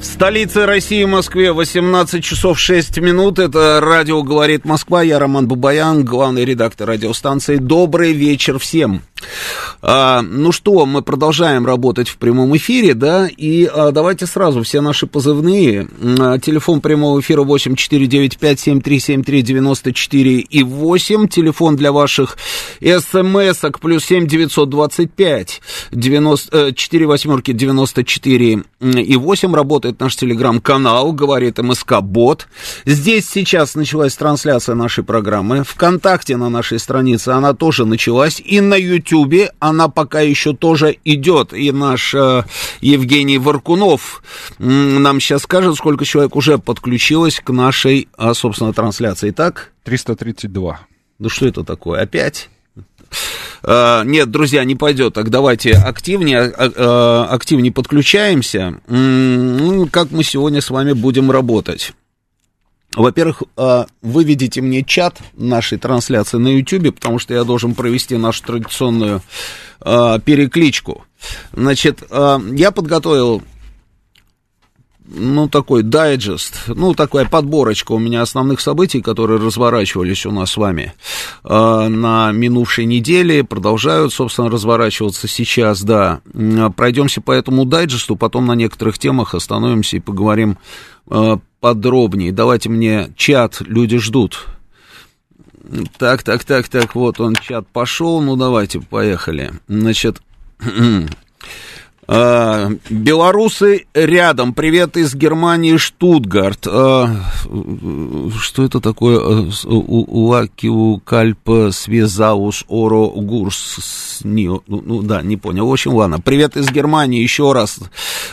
В столице России, Москве, 18 часов 6 минут. Это радио «Говорит Москва». Я Роман Бабаян, главный редактор радиостанции. Добрый вечер всем. А, ну что, мы продолжаем работать в прямом эфире, да, и а, давайте сразу все наши позывные. А, телефон прямого эфира 8495-7373-94 и 8. Телефон для ваших смс-ок плюс 7 925 90, 4 восьмерки 94 и 8. Работает наш телеграм-канал, говорит МСК Бот. Здесь сейчас началась трансляция нашей программы. Вконтакте на нашей странице она тоже началась. И на Ютьюбе она пока еще тоже идет. И наш э, Евгений Варкунов нам сейчас скажет, сколько человек уже подключилось к нашей, э, собственно, трансляции. Так? 332. Ну что это такое? Опять? Uh, нет, друзья, не пойдет. Так давайте активнее, uh, активнее подключаемся. Mm, как мы сегодня с вами будем работать? Во-первых, вы видите мне чат нашей трансляции на YouTube, потому что я должен провести нашу традиционную перекличку. Значит, я подготовил ну, такой дайджест, ну, такая подборочка у меня основных событий, которые разворачивались у нас с вами э, на минувшей неделе, продолжают, собственно, разворачиваться сейчас, да. Пройдемся по этому дайджесту, потом на некоторых темах остановимся и поговорим э, подробнее. Давайте мне чат, люди ждут. Так, так, так, так, вот он, чат пошел, ну, давайте, поехали. Значит, А, белорусы рядом. Привет из Германии, Штутгарт. А, что это такое? Уакиу кальпа связаус оро гурс. Ну, ну да, не понял. В общем, ладно. Привет из Германии еще раз.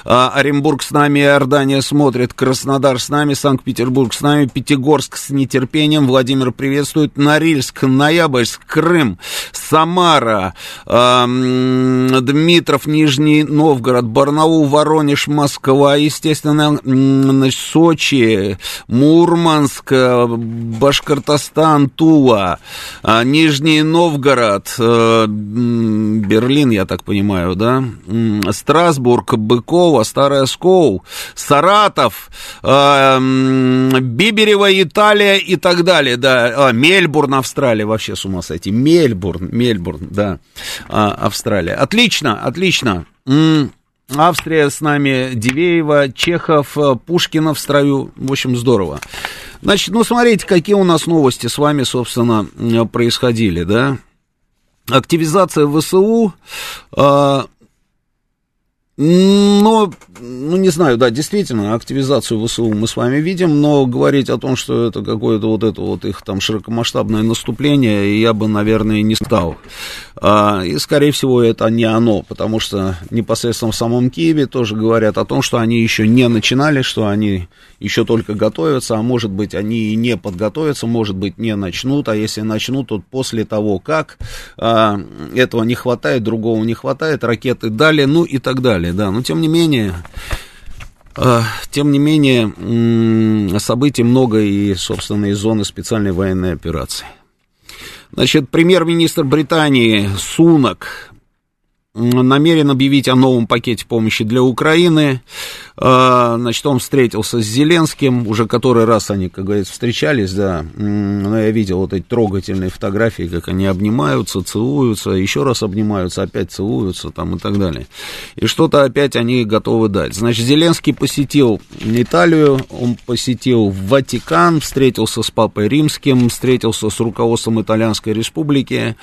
А, Оренбург с нами, Иордания смотрит. Краснодар с нами, Санкт-Петербург с нами, Пятигорск с нетерпением. Владимир приветствует. Норильск, Ноябрьск, Крым, Самара, Дмитров, Нижний Новгород. Новгород, Барнаул, Воронеж, Москва, естественно, значит, Сочи, Мурманск, Башкортостан, Тула, а, Нижний Новгород, э, Берлин, я так понимаю, да, Страсбург, Быкова, Старая Скоу, Саратов, э, Биберева, Италия и так далее, да, а, Мельбурн, Австралия, вообще с ума сойти, Мельбурн, Мельбурн, да, а, Австралия. Отлично, отлично. Австрия с нами, Дивеева, Чехов, э, Пушкина в строю. В общем, здорово. Значит, ну, смотрите, какие у нас новости с вами, собственно, происходили, да? Активизация ВСУ, э, ну, ну, не знаю, да, действительно, активизацию ВСУ мы с вами видим, но говорить о том, что это какое-то вот это вот их там широкомасштабное наступление, я бы, наверное, не стал. А, и, скорее всего, это не оно, потому что непосредственно в самом Киеве тоже говорят о том, что они еще не начинали, что они еще только готовятся, а может быть, они и не подготовятся, может быть, не начнут, а если начнут, то после того, как а, этого не хватает, другого не хватает, ракеты дали, ну и так далее, да, но тем не менее... А, тем не менее, событий много и, собственно, из зоны специальной военной операции. Значит, премьер-министр Британии Сунак намерен объявить о новом пакете помощи для Украины. А, значит, он встретился с Зеленским, уже который раз они, как говорится, встречались, да, но я видел вот эти трогательные фотографии, как они обнимаются, целуются, еще раз обнимаются, опять целуются, там и так далее. И что-то опять они готовы дать. Значит, Зеленский посетил Италию, он посетил Ватикан, встретился с Папой Римским, встретился с руководством Итальянской Республики,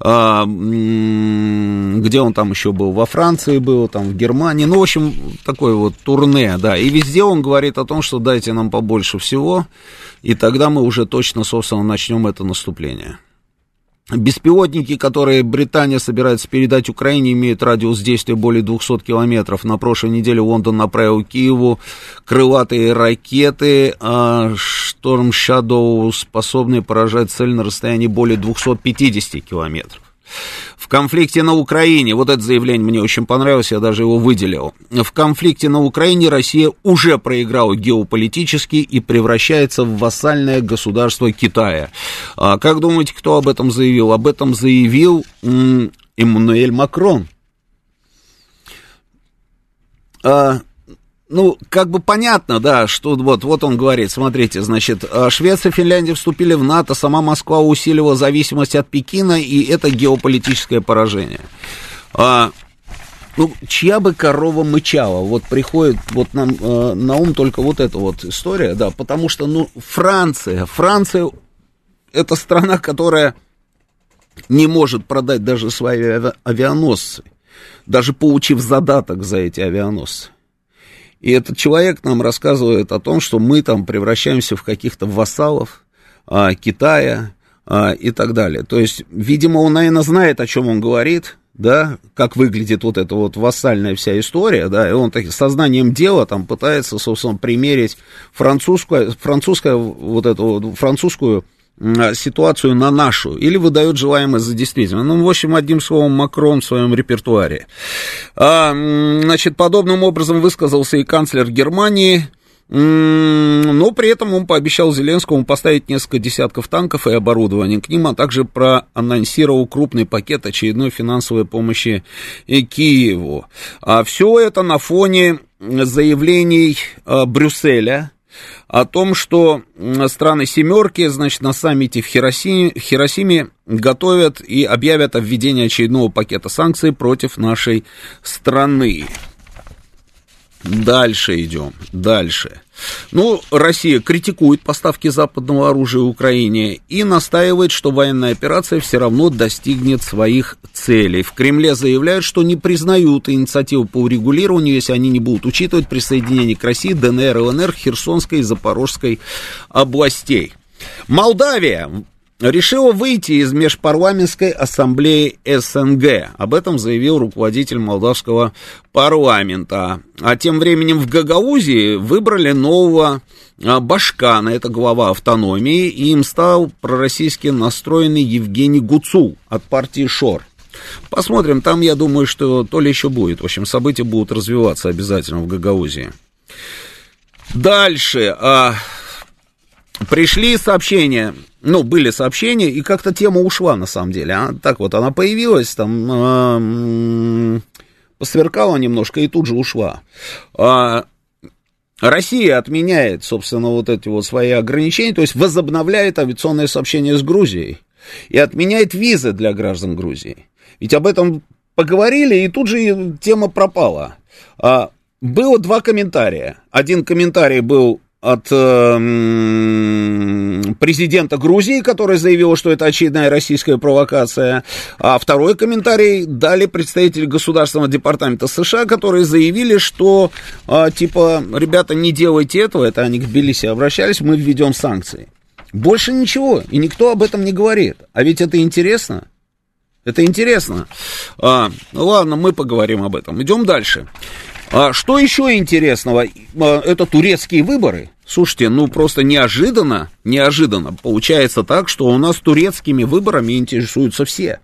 а, где он там еще был, во Франции был, там в Германии, ну, в общем, такой вот тур турне, да, и везде он говорит о том, что дайте нам побольше всего, и тогда мы уже точно, собственно, начнем это наступление. Беспилотники, которые Британия собирается передать Украине, имеют радиус действия более 200 километров. На прошлой неделе Лондон направил Киеву крылатые ракеты а, Storm Shadow, способные поражать цель на расстоянии более 250 километров в конфликте на Украине, вот это заявление мне очень понравилось, я даже его выделил. В конфликте на Украине Россия уже проиграла геополитически и превращается в вассальное государство Китая. А как думаете, кто об этом заявил? Об этом заявил Эммануэль Макрон. А, ну, как бы понятно, да, что вот, вот он говорит, смотрите, значит, э, Швеция и Финляндия вступили в НАТО, сама Москва усилила зависимость от Пекина, и это геополитическое поражение. А, ну, чья бы корова мычала, вот приходит вот нам э, на ум только вот эта вот история, да, потому что, ну, Франция, Франция это страна, которая не может продать даже свои авианосцы, даже получив задаток за эти авианосцы. И этот человек нам рассказывает о том, что мы там превращаемся в каких-то вассалов а, Китая а, и так далее. То есть, видимо, он, наверное, знает, о чем он говорит, да, как выглядит вот эта вот вассальная вся история, да, и он так, сознанием дела там пытается, собственно, примерить французскую, французскую вот эту французскую ситуацию на нашу, или выдает желаемое за действительно. Ну, в общем, одним словом, Макрон в своем репертуаре. А, значит, подобным образом высказался и канцлер Германии, но при этом он пообещал Зеленскому поставить несколько десятков танков и оборудования к ним, а также проанонсировал крупный пакет очередной финансовой помощи Киеву. А все это на фоне заявлений а, Брюсселя, о том, что страны семерки, значит, на саммите в Хиросиме, Хиросиме готовят и объявят о введении очередного пакета санкций против нашей страны. Дальше идем, дальше. Ну, Россия критикует поставки западного оружия Украине и настаивает, что военная операция все равно достигнет своих целей. В Кремле заявляют, что не признают инициативу по урегулированию, если они не будут учитывать присоединение к России ДНР, ЛНР, Херсонской и Запорожской областей. Молдавия решила выйти из межпарламентской ассамблеи СНГ. Об этом заявил руководитель молдавского парламента. А тем временем в Гагаузии выбрали нового а, Башкана, это глава автономии, и им стал пророссийски настроенный Евгений Гуцул от партии ШОР. Посмотрим, там, я думаю, что то ли еще будет. В общем, события будут развиваться обязательно в Гагаузии. Дальше. А, пришли сообщения ну, были сообщения, и как-то тема ушла, на самом деле. А? Так вот, она появилась, там, посверкала немножко и тут же ушла. А, Россия отменяет, собственно, вот эти вот свои ограничения, то есть возобновляет авиационное сообщение с Грузией и отменяет визы для граждан Грузии. Ведь об этом поговорили, и тут же тема пропала. А, было два комментария. Один комментарий был от э, президента Грузии, который заявил, что это очередная российская провокация. А второй комментарий дали представители Государственного департамента США, которые заявили, что э, типа, ребята, не делайте этого, это они к Тбилиси обращались, мы введем санкции. Больше ничего, и никто об этом не говорит. А ведь это интересно. Это интересно. А, ну ладно, мы поговорим об этом. Идем дальше. А что еще интересного? А, это турецкие выборы. Слушайте, ну просто неожиданно, неожиданно получается так, что у нас турецкими выборами интересуются все.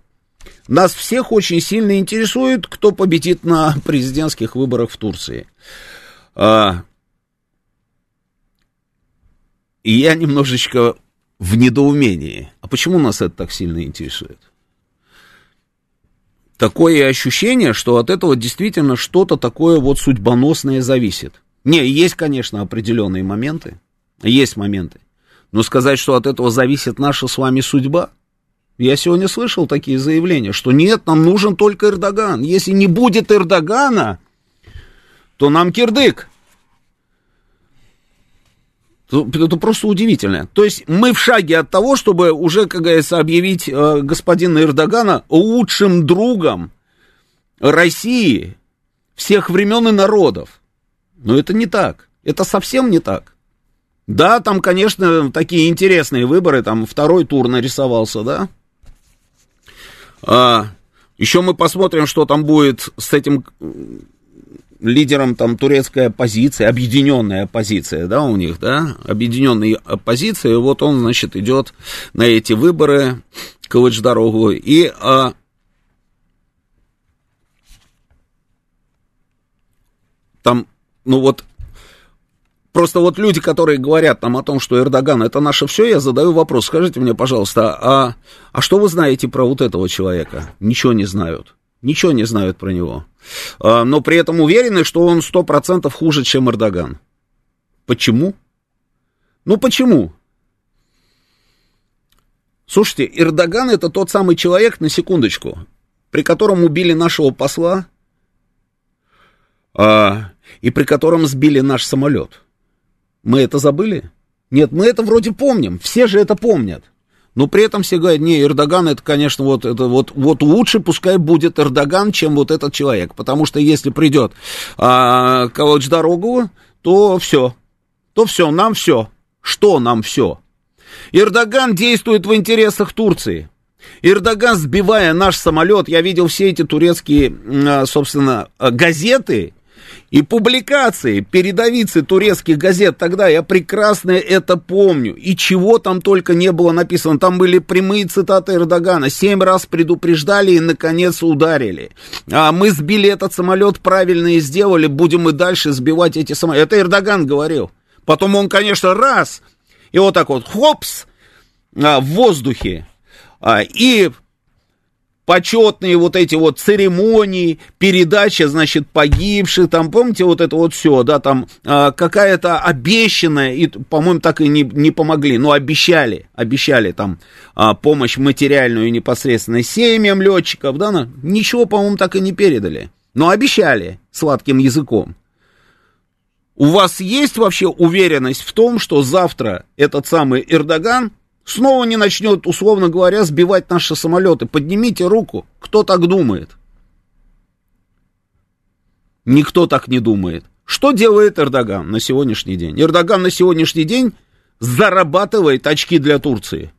Нас всех очень сильно интересует, кто победит на президентских выборах в Турции. А, и я немножечко в недоумении. А почему нас это так сильно интересует? такое ощущение, что от этого действительно что-то такое вот судьбоносное зависит. Не, есть, конечно, определенные моменты, есть моменты, но сказать, что от этого зависит наша с вами судьба, я сегодня слышал такие заявления, что нет, нам нужен только Эрдоган. Если не будет Эрдогана, то нам кирдык. Это просто удивительно. То есть мы в шаге от того, чтобы уже, как говорится, объявить э, господина Эрдогана лучшим другом России всех времен и народов. Но это не так. Это совсем не так. Да, там, конечно, такие интересные выборы, там второй тур нарисовался, да? А, еще мы посмотрим, что там будет с этим лидером там турецкой оппозиции, объединенная оппозиция, да, у них, да, объединенная оппозиция, вот он, значит, идет на эти выборы, Кылыч-дорогу, и а, там, ну вот, просто вот люди, которые говорят там о том, что Эрдоган это наше все, я задаю вопрос, скажите мне, пожалуйста, а, а что вы знаете про вот этого человека? Ничего не знают. Ничего не знают про него. А, но при этом уверены, что он сто процентов хуже, чем Эрдоган. Почему? Ну почему? Слушайте, Эрдоган это тот самый человек, на секундочку, при котором убили нашего посла, а, и при котором сбили наш самолет. Мы это забыли? Нет, мы это вроде помним, все же это помнят. Но при этом все говорят, не, Эрдоган это, конечно, вот, это вот, вот лучше пускай будет Эрдоган, чем вот этот человек. Потому что если придет а, Калыч дорогу, то все. То все, нам все. Что нам все? Эрдоган действует в интересах Турции. Эрдоган, сбивая наш самолет, я видел все эти турецкие, а, собственно, газеты, и публикации, передовицы турецких газет тогда, я прекрасно это помню. И чего там только не было написано. Там были прямые цитаты Эрдогана. Семь раз предупреждали и, наконец, ударили. А мы сбили этот самолет правильно и сделали. Будем и дальше сбивать эти самолеты. Это Эрдоган говорил. Потом он, конечно, раз, и вот так вот, хопс, а, в воздухе. А, и почетные вот эти вот церемонии, передача, значит, погибших, там, помните, вот это вот все, да, там э, какая-то обещанная, и, по-моему, так и не, не помогли, но обещали, обещали там э, помощь материальную непосредственно семьям летчиков, да, но ничего, по-моему, так и не передали, но обещали сладким языком. У вас есть вообще уверенность в том, что завтра этот самый Эрдоган снова не начнет, условно говоря, сбивать наши самолеты. Поднимите руку, кто так думает? Никто так не думает. Что делает Эрдоган на сегодняшний день? Эрдоган на сегодняшний день зарабатывает очки для Турции.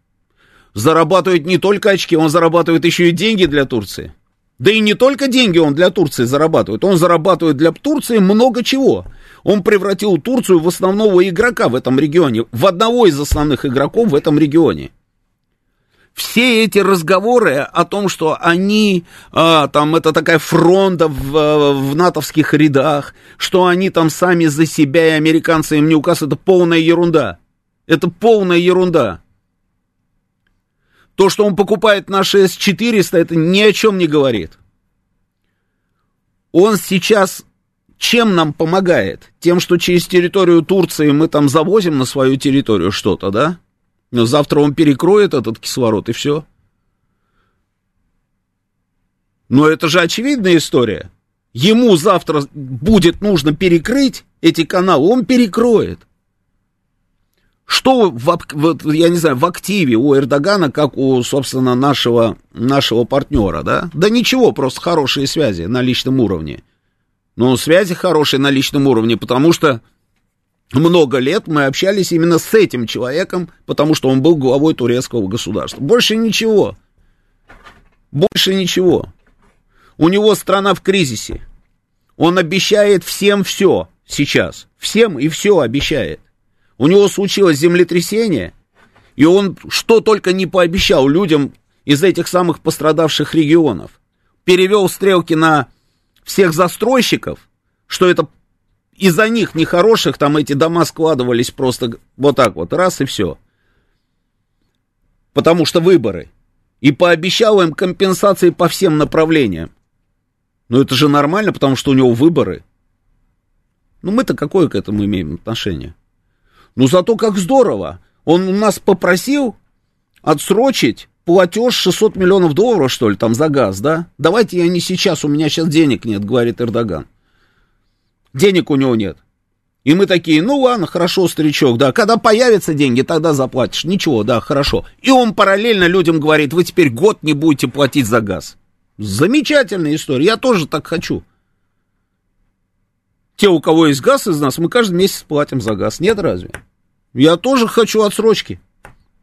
Зарабатывает не только очки, он зарабатывает еще и деньги для Турции. Да и не только деньги он для Турции зарабатывает, он зарабатывает для Турции много чего. Он превратил Турцию в основного игрока в этом регионе, в одного из основных игроков в этом регионе. Все эти разговоры о том, что они, а, там, это такая фронта в, в натовских рядах, что они там сами за себя и американцы им не указ, это полная ерунда. Это полная ерунда. То, что он покупает наши С-400, это ни о чем не говорит. Он сейчас чем нам помогает? Тем, что через территорию Турции мы там завозим на свою территорию что-то, да? Но завтра он перекроет этот кислород и все. Но это же очевидная история. Ему завтра будет нужно перекрыть эти каналы, он перекроет. Что, в, я не знаю, в активе у Эрдогана, как у, собственно, нашего, нашего партнера, да? Да ничего, просто хорошие связи на личном уровне. Но связи хорошие на личном уровне, потому что много лет мы общались именно с этим человеком, потому что он был главой турецкого государства. Больше ничего. Больше ничего. У него страна в кризисе. Он обещает всем все сейчас. Всем и все обещает. У него случилось землетрясение, и он что только не пообещал людям из этих самых пострадавших регионов. Перевел стрелки на всех застройщиков, что это из-за них нехороших там эти дома складывались просто вот так вот, раз и все. Потому что выборы. И пообещал им компенсации по всем направлениям. Но это же нормально, потому что у него выборы. Ну мы-то какое к этому имеем отношение? Ну зато как здорово. Он у нас попросил отсрочить платеж 600 миллионов долларов, что ли, там за газ, да? Давайте я не сейчас, у меня сейчас денег нет, говорит Эрдоган. Денег у него нет. И мы такие, ну ладно, хорошо, старичок, да, когда появятся деньги, тогда заплатишь. Ничего, да, хорошо. И он параллельно людям говорит, вы теперь год не будете платить за газ. Замечательная история, я тоже так хочу. Те, у кого есть газ из нас, мы каждый месяц платим за газ. Нет разве? Я тоже хочу отсрочки.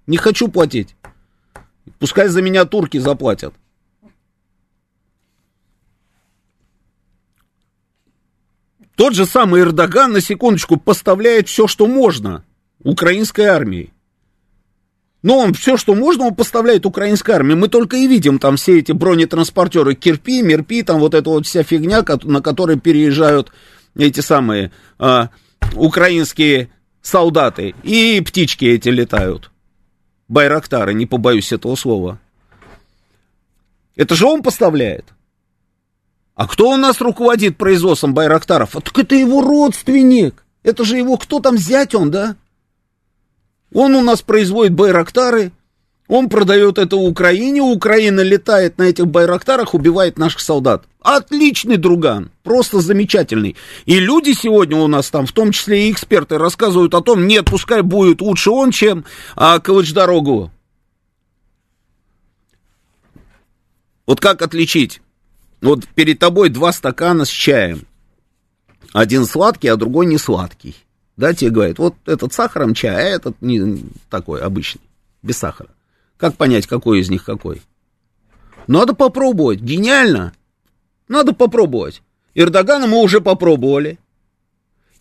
Не хочу платить. Пускай за меня турки заплатят. Тот же самый Эрдоган, на секундочку, поставляет все, что можно украинской армии. Но он все, что можно, он поставляет украинской армии. Мы только и видим там все эти бронетранспортеры Кирпи, Мирпи, там вот эта вот вся фигня, на которой переезжают эти самые а, украинские солдаты. И птички эти летают. Байрактары, не побоюсь этого слова. Это же он поставляет. А кто у нас руководит производством Байрактаров? А так это его родственник. Это же его, кто там, зять он, да? Он у нас производит Байрактары, он продает это Украине, Украина летает на этих Байрактарах, убивает наших солдат. Отличный друган, просто замечательный. И люди сегодня у нас там, в том числе и эксперты, рассказывают о том, нет, пускай будет лучше он, чем а, Калыч-дорогу. Вот как отличить? Вот перед тобой два стакана с чаем. Один сладкий, а другой не сладкий. Да, тебе говорят, вот этот сахаром чай, а этот не такой обычный, без сахара. Как понять, какой из них какой? Надо попробовать, гениально. Надо попробовать. Эрдогана мы уже попробовали.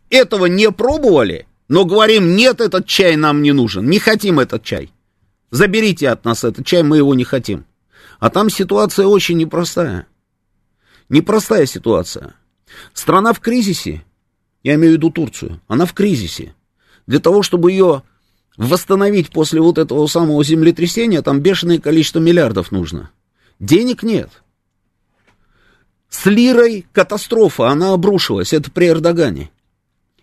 Этого не пробовали, но говорим, нет, этот чай нам не нужен, не хотим этот чай. Заберите от нас этот чай, мы его не хотим. А там ситуация очень непростая. Непростая ситуация. Страна в кризисе, я имею в виду Турцию, она в кризисе. Для того, чтобы ее восстановить после вот этого самого землетрясения, там бешеное количество миллиардов нужно. Денег нет. С лирой катастрофа, она обрушилась, это при Эрдогане.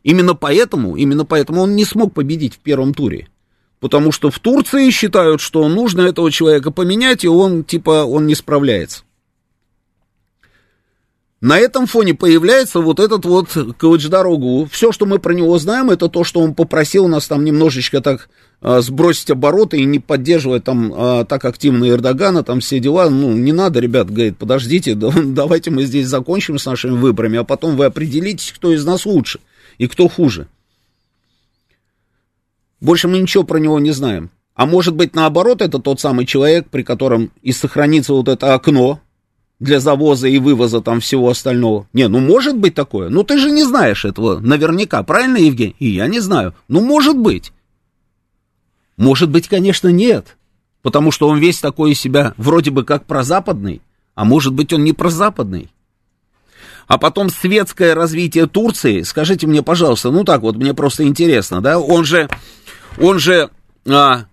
Именно поэтому, именно поэтому он не смог победить в первом туре. Потому что в Турции считают, что нужно этого человека поменять, и он, типа, он не справляется. На этом фоне появляется вот этот вот Калыч-дорогу. Все, что мы про него знаем, это то, что он попросил нас там немножечко так а, сбросить обороты и не поддерживать там а, так активно Эрдогана, там все дела. Ну, не надо, ребят, говорит, подождите, да, давайте мы здесь закончим с нашими выборами, а потом вы определитесь, кто из нас лучше и кто хуже. Больше мы ничего про него не знаем. А может быть, наоборот, это тот самый человек, при котором и сохранится вот это окно, для завоза и вывоза там всего остального. Не, ну может быть такое. Ну ты же не знаешь этого наверняка, правильно, Евгений? И я не знаю. Ну может быть. Может быть, конечно, нет. Потому что он весь такой из себя вроде бы как прозападный, а может быть он не прозападный. А потом светское развитие Турции, скажите мне, пожалуйста, ну так вот, мне просто интересно, да, он же, он же а,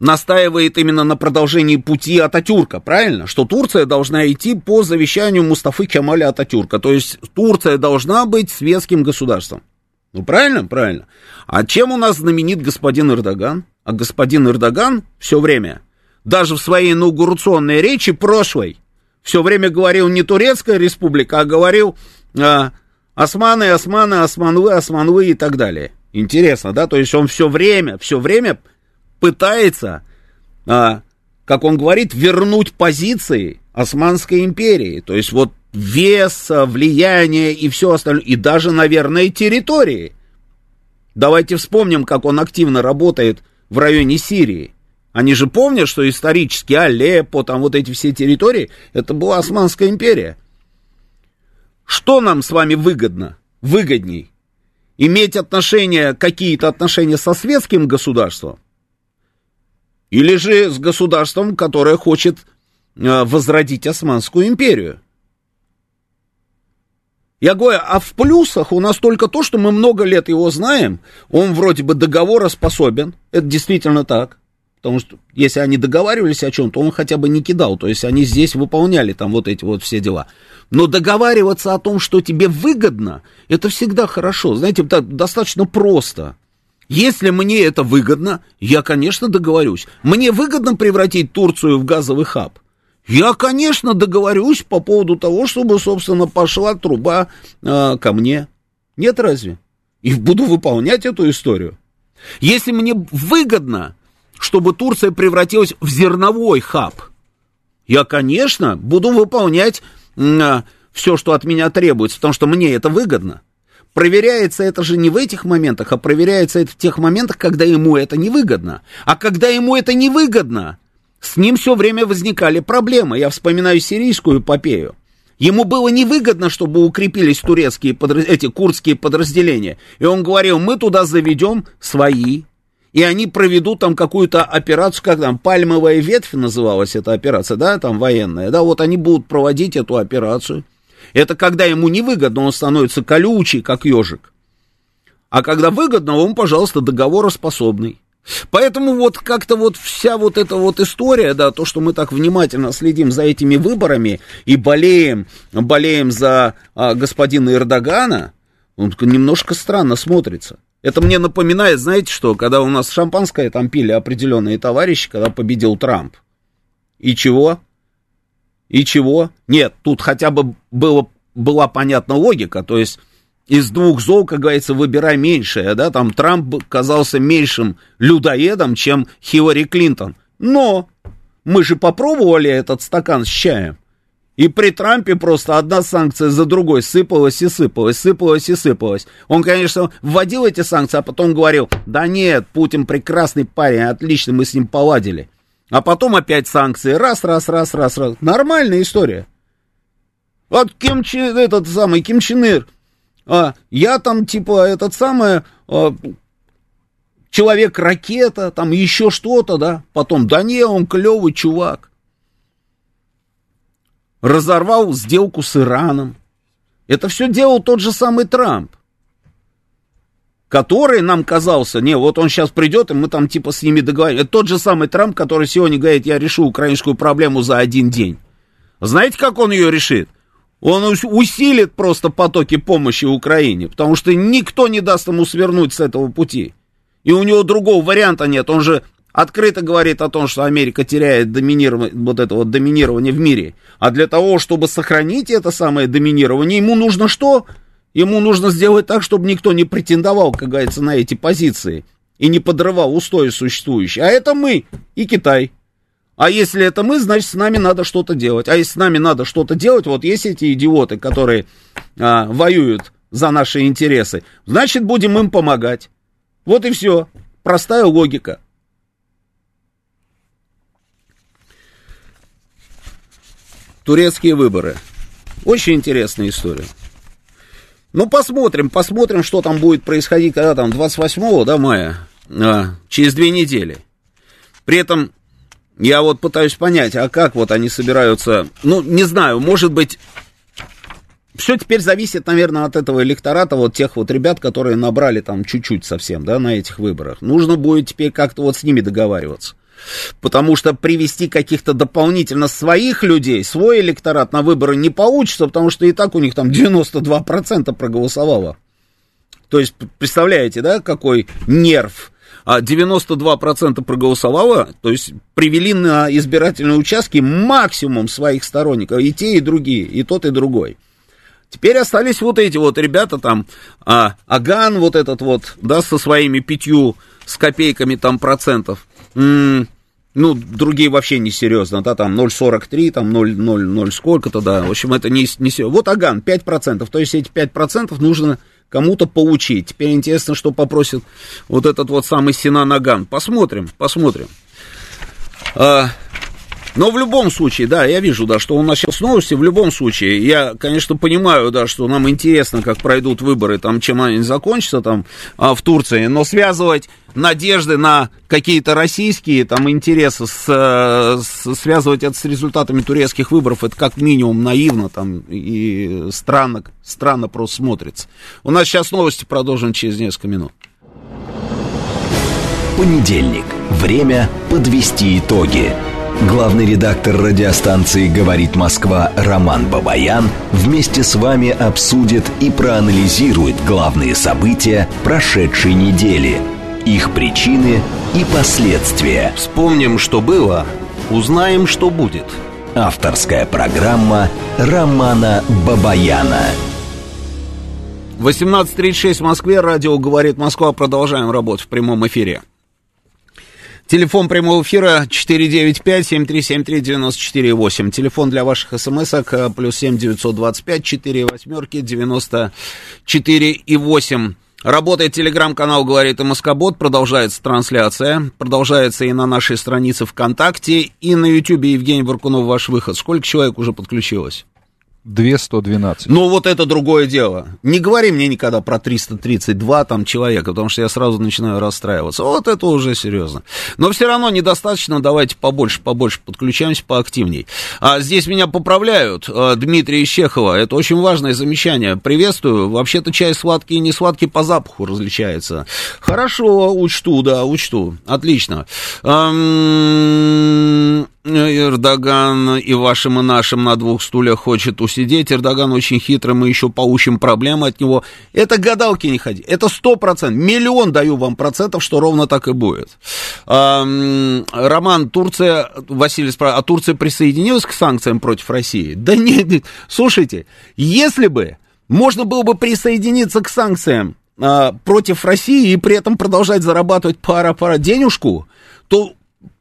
настаивает именно на продолжении пути Ататюрка, правильно? Что Турция должна идти по завещанию Мустафы Кемаля Ататюрка. То есть Турция должна быть светским государством. Ну, правильно? Правильно. А чем у нас знаменит господин Эрдоган? А господин Эрдоган все время, даже в своей инаугурационной речи прошлой, все время говорил не Турецкая республика, а говорил а, османы, османы, османвы, османвы и так далее. Интересно, да? То есть он все время, все время пытается, а, как он говорит, вернуть позиции Османской империи. То есть вот вес, влияние и все остальное, и даже, наверное, территории. Давайте вспомним, как он активно работает в районе Сирии. Они же помнят, что исторически Алеппо, там вот эти все территории, это была Османская империя. Что нам с вами выгодно? Выгодней? Иметь отношения, какие-то отношения со светским государством? Или же с государством, которое хочет э, возродить Османскую империю. Я говорю, а в плюсах у нас только то, что мы много лет его знаем, он вроде бы договороспособен, это действительно так, потому что если они договаривались о чем-то, он хотя бы не кидал, то есть они здесь выполняли там вот эти вот все дела. Но договариваться о том, что тебе выгодно, это всегда хорошо, знаете, достаточно просто. Если мне это выгодно, я, конечно, договорюсь. Мне выгодно превратить Турцию в газовый хаб. Я, конечно, договорюсь по поводу того, чтобы, собственно, пошла труба э, ко мне. Нет разве? И буду выполнять эту историю. Если мне выгодно, чтобы Турция превратилась в зерновой хаб, я, конечно, буду выполнять э, все, что от меня требуется, потому что мне это выгодно. Проверяется это же не в этих моментах, а проверяется это в тех моментах, когда ему это невыгодно. А когда ему это невыгодно, с ним все время возникали проблемы. Я вспоминаю сирийскую эпопею. Ему было невыгодно, чтобы укрепились турецкие, подраз... эти курдские подразделения. И он говорил, мы туда заведем свои, и они проведут там какую-то операцию, как там, пальмовая ветвь называлась эта операция, да, там военная, да, вот они будут проводить эту операцию. Это когда ему невыгодно, он становится колючий, как ежик. А когда выгодно, он, пожалуйста, договороспособный. Поэтому вот как-то вот вся вот эта вот история, да, то, что мы так внимательно следим за этими выборами и болеем, болеем за а, господина Эрдогана, он немножко странно смотрится. Это мне напоминает, знаете что, когда у нас шампанское там пили определенные товарищи, когда победил Трамп. И чего? И чего? Нет, тут хотя бы было, была понятна логика, то есть из двух зол, как говорится, выбирай меньшее, да, там Трамп казался меньшим людоедом, чем Хиллари Клинтон. Но мы же попробовали этот стакан с чаем. И при Трампе просто одна санкция за другой сыпалась и сыпалась, сыпалась и сыпалась. Он, конечно, вводил эти санкции, а потом говорил, да нет, Путин прекрасный парень, отлично, мы с ним поладили. А потом опять санкции, раз, раз, раз, раз, раз. Нормальная история. Вот Ким Чен, этот самый Ким Чен Ир, а, я там, типа, этот самый, а, человек-ракета, там еще что-то, да. Потом, да не, он клевый чувак. Разорвал сделку с Ираном. Это все делал тот же самый Трамп который нам казался, не, вот он сейчас придет, и мы там типа с ними договоримся. Это тот же самый Трамп, который сегодня говорит, я решу украинскую проблему за один день. Знаете, как он ее решит? Он усилит просто потоки помощи Украине, потому что никто не даст ему свернуть с этого пути. И у него другого варианта нет. Он же открыто говорит о том, что Америка теряет доминирование, вот это вот доминирование в мире. А для того, чтобы сохранить это самое доминирование, ему нужно что? Ему нужно сделать так, чтобы никто не претендовал, как говорится, на эти позиции и не подрывал устои существующие. А это мы и Китай. А если это мы, значит, с нами надо что-то делать. А если с нами надо что-то делать, вот есть эти идиоты, которые а, воюют за наши интересы, значит, будем им помогать. Вот и все. Простая логика. Турецкие выборы. Очень интересная история. Ну, посмотрим, посмотрим, что там будет происходить, когда там 28 да, мая, а, через две недели. При этом я вот пытаюсь понять, а как вот они собираются, ну, не знаю, может быть, все теперь зависит, наверное, от этого электората, вот тех вот ребят, которые набрали там чуть-чуть совсем, да, на этих выборах. Нужно будет теперь как-то вот с ними договариваться. Потому что привести каких-то дополнительно своих людей, свой электорат на выборы не получится, потому что и так у них там 92% проголосовало. То есть, представляете, да, какой нерв а 92% проголосовало, то есть привели на избирательные участки максимум своих сторонников, и те, и другие, и тот, и другой. Теперь остались вот эти вот ребята там, а, Аган вот этот вот, да, со своими пятью с копейками там процентов. Ну, другие вообще не серьезно, да, там 0,43, там 0,00 сколько-то, да, в общем, это не, не серьезно. Вот Аган, 5%, то есть эти 5% нужно кому-то получить. Теперь интересно, что попросит вот этот вот самый Синан Аган. Посмотрим, посмотрим. А, но в любом случае, да, я вижу, да, что у нас сейчас новости, в любом случае, я, конечно, понимаю, да, что нам интересно, как пройдут выборы, там, чем они закончатся там а, в Турции, но связывать надежды на какие-то российские там интересы, с, с, связывать это с результатами турецких выборов, это как минимум наивно там и странно, странно просто смотрится. У нас сейчас новости продолжим через несколько минут. Понедельник. Время подвести итоги. Главный редактор радиостанции «Говорит Москва» Роман Бабаян вместе с вами обсудит и проанализирует главные события прошедшей недели, их причины и последствия. Вспомним, что было, узнаем, что будет. Авторская программа Романа Бабаяна. 18.36 в Москве, радио «Говорит Москва». Продолжаем работу в прямом эфире. Телефон прямого эфира 495-7373-94-8. Телефон для ваших смс-ок э, плюс 7 925 4 восьмерки 94 и 8. Работает телеграм-канал «Говорит Москобот», продолжается трансляция, продолжается и на нашей странице ВКонтакте, и на Ютьюбе Евгений Баркунов «Ваш выход». Сколько человек уже подключилось? 212. Ну, вот это другое дело. Не говори мне никогда про 332 там человека, потому что я сразу начинаю расстраиваться. Вот это уже серьезно. Но все равно недостаточно, давайте побольше, побольше подключаемся, поактивней. А здесь меня поправляют, а, Дмитрий Чехова, это очень важное замечание. Приветствую. Вообще-то чай сладкий и не сладкий по запаху различается. Хорошо, учту, да, учту. Отлично. Эрдоган и вашим, и нашим на двух стульях хочет усидеть. Эрдоган очень хитрый, мы еще поучим проблемы от него. Это гадалки не ходи. Это сто процентов. Миллион даю вам процентов, что ровно так и будет. Роман, Турция, Василий спрашивает, а Турция присоединилась к санкциям против России? Да нет, слушайте, если бы можно было бы присоединиться к санкциям а, против России и при этом продолжать зарабатывать пара-пара денежку, то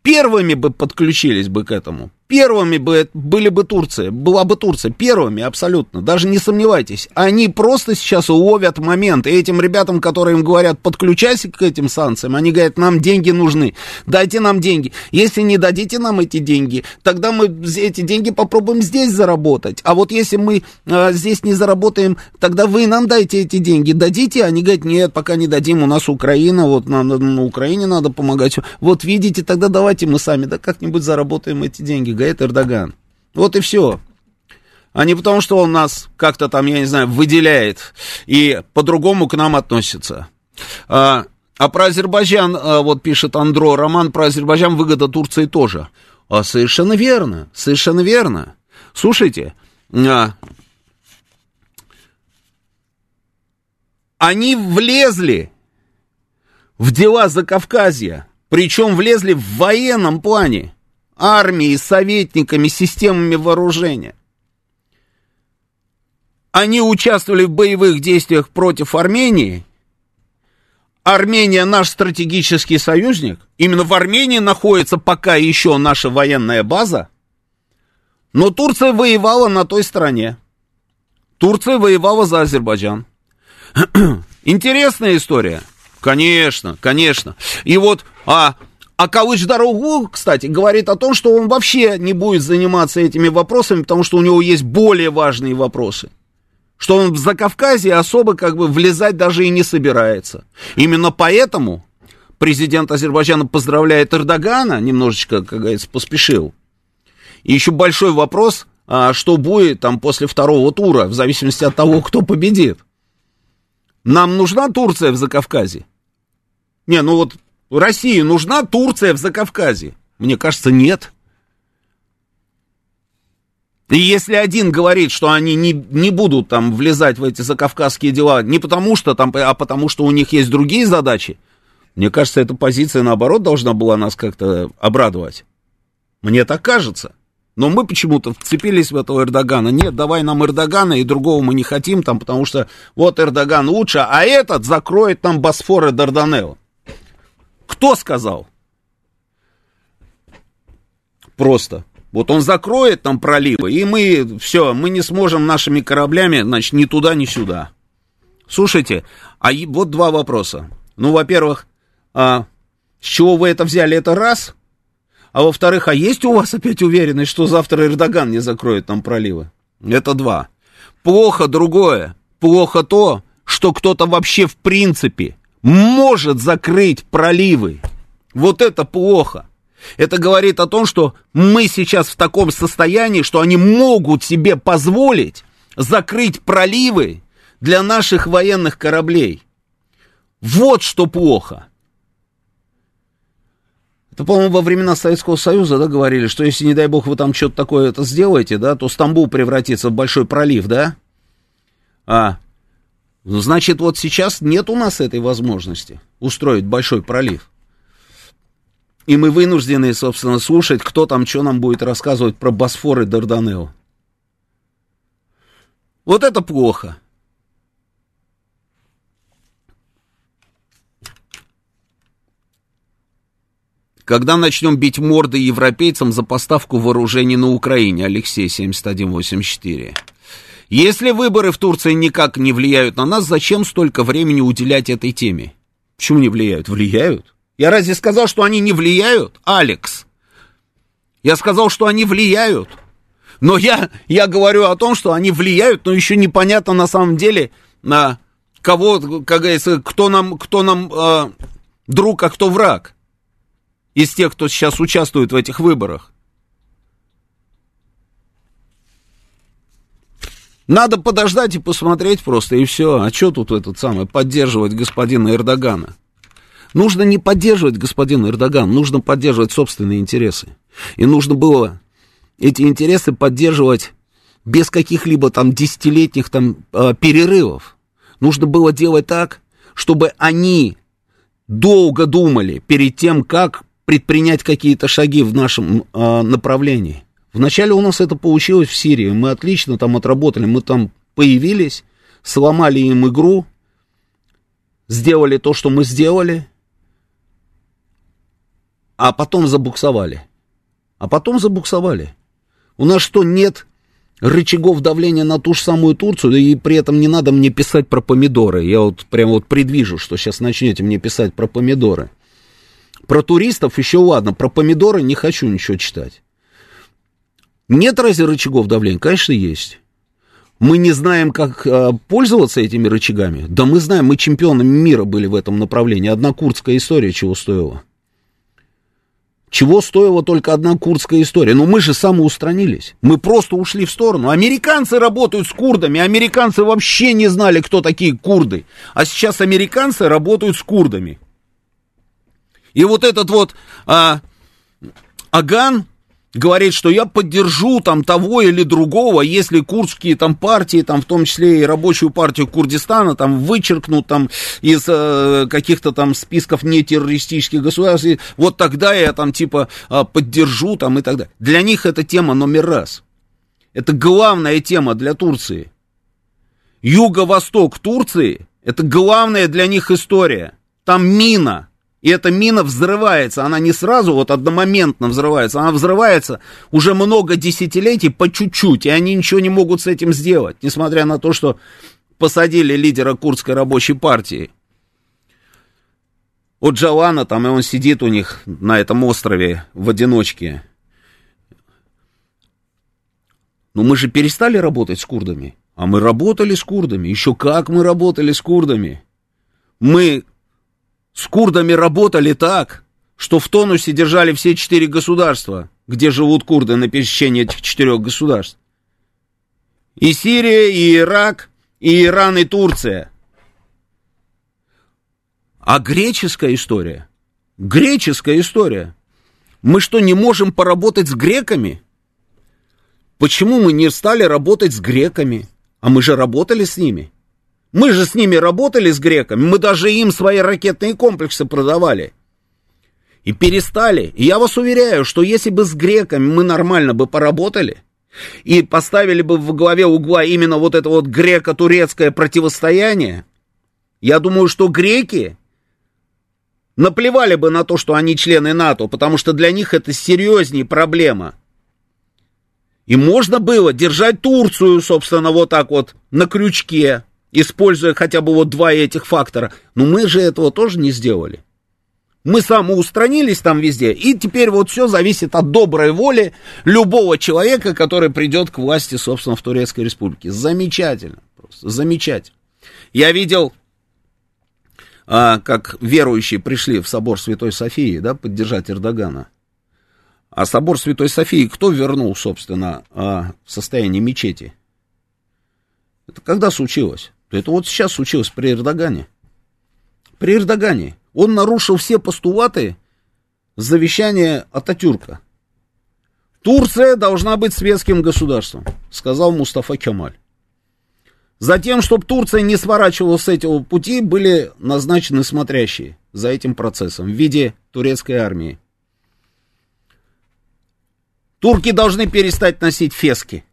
первыми бы подключились бы к этому. Первыми бы были бы Турция, была бы Турция, первыми абсолютно, даже не сомневайтесь. Они просто сейчас уловят момент, и этим ребятам, которые им говорят, подключайся к этим санкциям, они говорят, нам деньги нужны, дайте нам деньги. Если не дадите нам эти деньги, тогда мы эти деньги попробуем здесь заработать. А вот если мы а, здесь не заработаем, тогда вы нам дайте эти деньги. Дадите? Они говорят, нет, пока не дадим, у нас Украина, вот на, на Украине надо помогать. Вот видите, тогда давайте мы сами, да как-нибудь заработаем эти деньги говорит Эрдоган. Вот и все. А не потому, что он нас как-то там, я не знаю, выделяет и по-другому к нам относится. А, а про Азербайджан, а, вот пишет Андро, роман про Азербайджан, выгода Турции тоже. А совершенно верно, совершенно верно. Слушайте, а, они влезли в дела Закавказья, причем влезли в военном плане армией, советниками, системами вооружения. Они участвовали в боевых действиях против Армении. Армения наш стратегический союзник. Именно в Армении находится пока еще наша военная база. Но Турция воевала на той стороне. Турция воевала за Азербайджан. Интересная история. Конечно, конечно. И вот а, а Калыч Дорогу, кстати, говорит о том, что он вообще не будет заниматься этими вопросами, потому что у него есть более важные вопросы. Что он в Закавказье особо как бы влезать даже и не собирается. Именно поэтому президент Азербайджана поздравляет Эрдогана, немножечко, как говорится, поспешил. И еще большой вопрос, а что будет там после второго тура, в зависимости от того, кто победит. Нам нужна Турция в Закавказье? Не, ну вот России нужна Турция в Закавказье? Мне кажется, нет. И если один говорит, что они не, не будут там влезать в эти закавказские дела не потому что там, а потому что у них есть другие задачи, мне кажется, эта позиция, наоборот, должна была нас как-то обрадовать. Мне так кажется. Но мы почему-то вцепились в этого Эрдогана. Нет, давай нам Эрдогана, и другого мы не хотим там, потому что вот Эрдоган лучше, а этот закроет нам Босфор и Дарданелл. Кто сказал? Просто. Вот он закроет там проливы, и мы, все, мы не сможем нашими кораблями, значит, ни туда, ни сюда. Слушайте, а вот два вопроса. Ну, во-первых, а, с чего вы это взяли, это раз. А во-вторых, а есть у вас опять уверенность, что завтра Эрдоган не закроет там проливы? Это два. Плохо другое. Плохо то, что кто-то вообще в принципе может закрыть проливы. Вот это плохо. Это говорит о том, что мы сейчас в таком состоянии, что они могут себе позволить закрыть проливы для наших военных кораблей. Вот что плохо. Это, по-моему, во времена Советского Союза, да, говорили, что если, не дай бог, вы там что-то такое это сделаете, да, то Стамбул превратится в большой пролив, да? А, значит, вот сейчас нет у нас этой возможности устроить большой пролив. И мы вынуждены, собственно, слушать, кто там что нам будет рассказывать про Босфор и Дарданелл. Вот это плохо. Когда начнем бить морды европейцам за поставку вооружений на Украине? Алексей 7184. Если выборы в Турции никак не влияют на нас, зачем столько времени уделять этой теме? Почему не влияют? Влияют. Я разве сказал, что они не влияют, Алекс? Я сказал, что они влияют. Но я, я говорю о том, что они влияют, но еще непонятно на самом деле, на кого, как говорится, кто нам, кто нам э, друг, а кто враг из тех, кто сейчас участвует в этих выборах. Надо подождать и посмотреть просто, и все. А что тут этот самый, поддерживать господина Эрдогана? Нужно не поддерживать господина Эрдогана, нужно поддерживать собственные интересы. И нужно было эти интересы поддерживать без каких-либо там десятилетних там э, перерывов. Нужно было делать так, чтобы они долго думали перед тем, как предпринять какие-то шаги в нашем э, направлении. Вначале у нас это получилось в Сирии. Мы отлично там отработали. Мы там появились, сломали им игру, сделали то, что мы сделали, а потом забуксовали. А потом забуксовали. У нас что, нет рычагов давления на ту же самую Турцию, и при этом не надо мне писать про помидоры. Я вот прямо вот предвижу, что сейчас начнете мне писать про помидоры. Про туристов еще ладно, про помидоры не хочу ничего читать. Нет разве рычагов давления? Конечно, есть. Мы не знаем, как э, пользоваться этими рычагами. Да мы знаем, мы чемпионами мира были в этом направлении. Одна курдская история чего стоила. Чего стоила только одна курдская история? Но мы же самоустранились. Мы просто ушли в сторону. Американцы работают с курдами. Американцы вообще не знали, кто такие курды. А сейчас американцы работают с курдами. И вот этот вот а, Аган, говорит, что я поддержу там того или другого, если курдские там партии, там в том числе и рабочую партию Курдистана, там вычеркнут там из э, каких-то там списков нетеррористических государств, вот тогда я там типа э, поддержу там и так далее. Для них это тема номер раз. Это главная тема для Турции. Юго-восток Турции – это главная для них история. Там мина – и эта мина взрывается, она не сразу вот одномоментно взрывается, она взрывается уже много десятилетий по чуть-чуть, и они ничего не могут с этим сделать, несмотря на то, что посадили лидера курдской рабочей партии. Вот Джалана там, и он сидит у них на этом острове в одиночке. Но мы же перестали работать с курдами. А мы работали с курдами. Еще как мы работали с курдами. Мы с курдами работали так, что в тонусе держали все четыре государства, где живут курды на пересечении этих четырех государств. И Сирия, и Ирак, и Иран, и Турция. А греческая история? Греческая история. Мы что, не можем поработать с греками? Почему мы не стали работать с греками? А мы же работали с ними. Мы же с ними работали, с греками, мы даже им свои ракетные комплексы продавали. И перестали. И я вас уверяю, что если бы с греками мы нормально бы поработали, и поставили бы в главе угла именно вот это вот греко-турецкое противостояние, я думаю, что греки наплевали бы на то, что они члены НАТО, потому что для них это серьезнее проблема. И можно было держать Турцию, собственно, вот так вот на крючке, используя хотя бы вот два этих фактора. Но мы же этого тоже не сделали. Мы самоустранились там везде, и теперь вот все зависит от доброй воли любого человека, который придет к власти, собственно, в Турецкой Республике. Замечательно, просто замечательно. Я видел, а, как верующие пришли в собор Святой Софии, да, поддержать Эрдогана. А собор Святой Софии кто вернул, собственно, а, в состояние мечети? Это когда случилось? Это вот сейчас случилось при Эрдогане. При Эрдогане. Он нарушил все постулаты завещания Ататюрка. Турция должна быть светским государством, сказал Мустафа Кемаль. Затем, чтобы Турция не сворачивала с этого пути, были назначены смотрящие за этим процессом в виде турецкой армии. Турки должны перестать носить фески.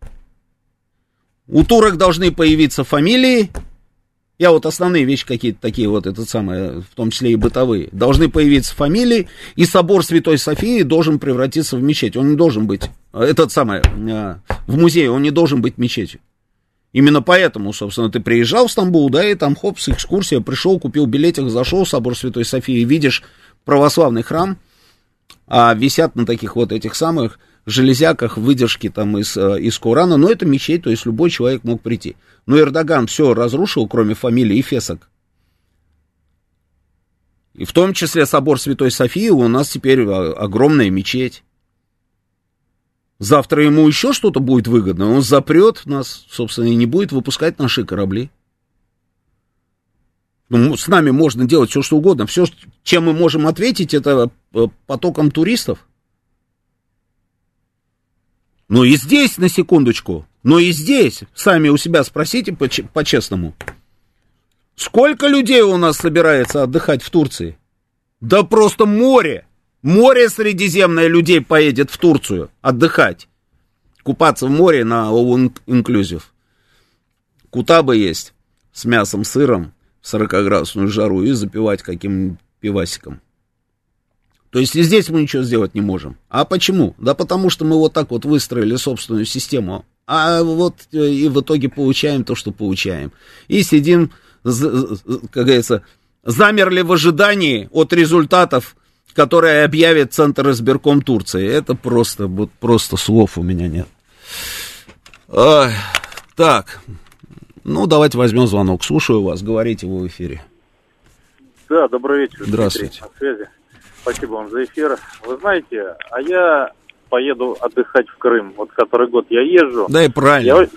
У турок должны появиться фамилии. Я вот основные вещи какие-то такие вот, это самое, в том числе и бытовые. Должны появиться фамилии, и собор Святой Софии должен превратиться в мечеть. Он не должен быть, этот самый, э, в музее, он не должен быть мечетью. Именно поэтому, собственно, ты приезжал в Стамбул, да, и там, хоп, с экскурсия, пришел, купил билетик, зашел в собор Святой Софии, видишь православный храм, а висят на таких вот этих самых железяках выдержки там из, э, из Корана, но это мечеть, то есть любой человек мог прийти. Но Эрдоган все разрушил, кроме фамилии и фесок. И в том числе собор Святой Софии у нас теперь э, огромная мечеть. Завтра ему еще что-то будет выгодно, он запрет нас, собственно, и не будет выпускать наши корабли. Ну, с нами можно делать все, что угодно. Все, чем мы можем ответить, это э, потоком туристов. Ну и здесь, на секундочку, но и здесь, сами у себя спросите по-честному. Сколько людей у нас собирается отдыхать в Турции? Да просто море. Море Средиземное людей поедет в Турцию отдыхать. Купаться в море на all inclusive. Кутаба есть с мясом, сыром, 40-градусную жару и запивать каким пивасиком. То есть и здесь мы ничего сделать не можем. А почему? Да потому что мы вот так вот выстроили собственную систему. А вот э, и в итоге получаем то, что получаем. И сидим, как говорится, замерли в ожидании от результатов которое объявит Центр избирком Турции. Это просто, вот просто слов у меня нет. Ой, так, ну давайте возьмем звонок. Слушаю вас, говорите вы в эфире. Да, добрый вечер. Здравствуйте. Дмитрий, на связи. Спасибо вам за эфир. Вы знаете, а я поеду отдыхать в Крым. Вот который год я езжу. Да и правильно.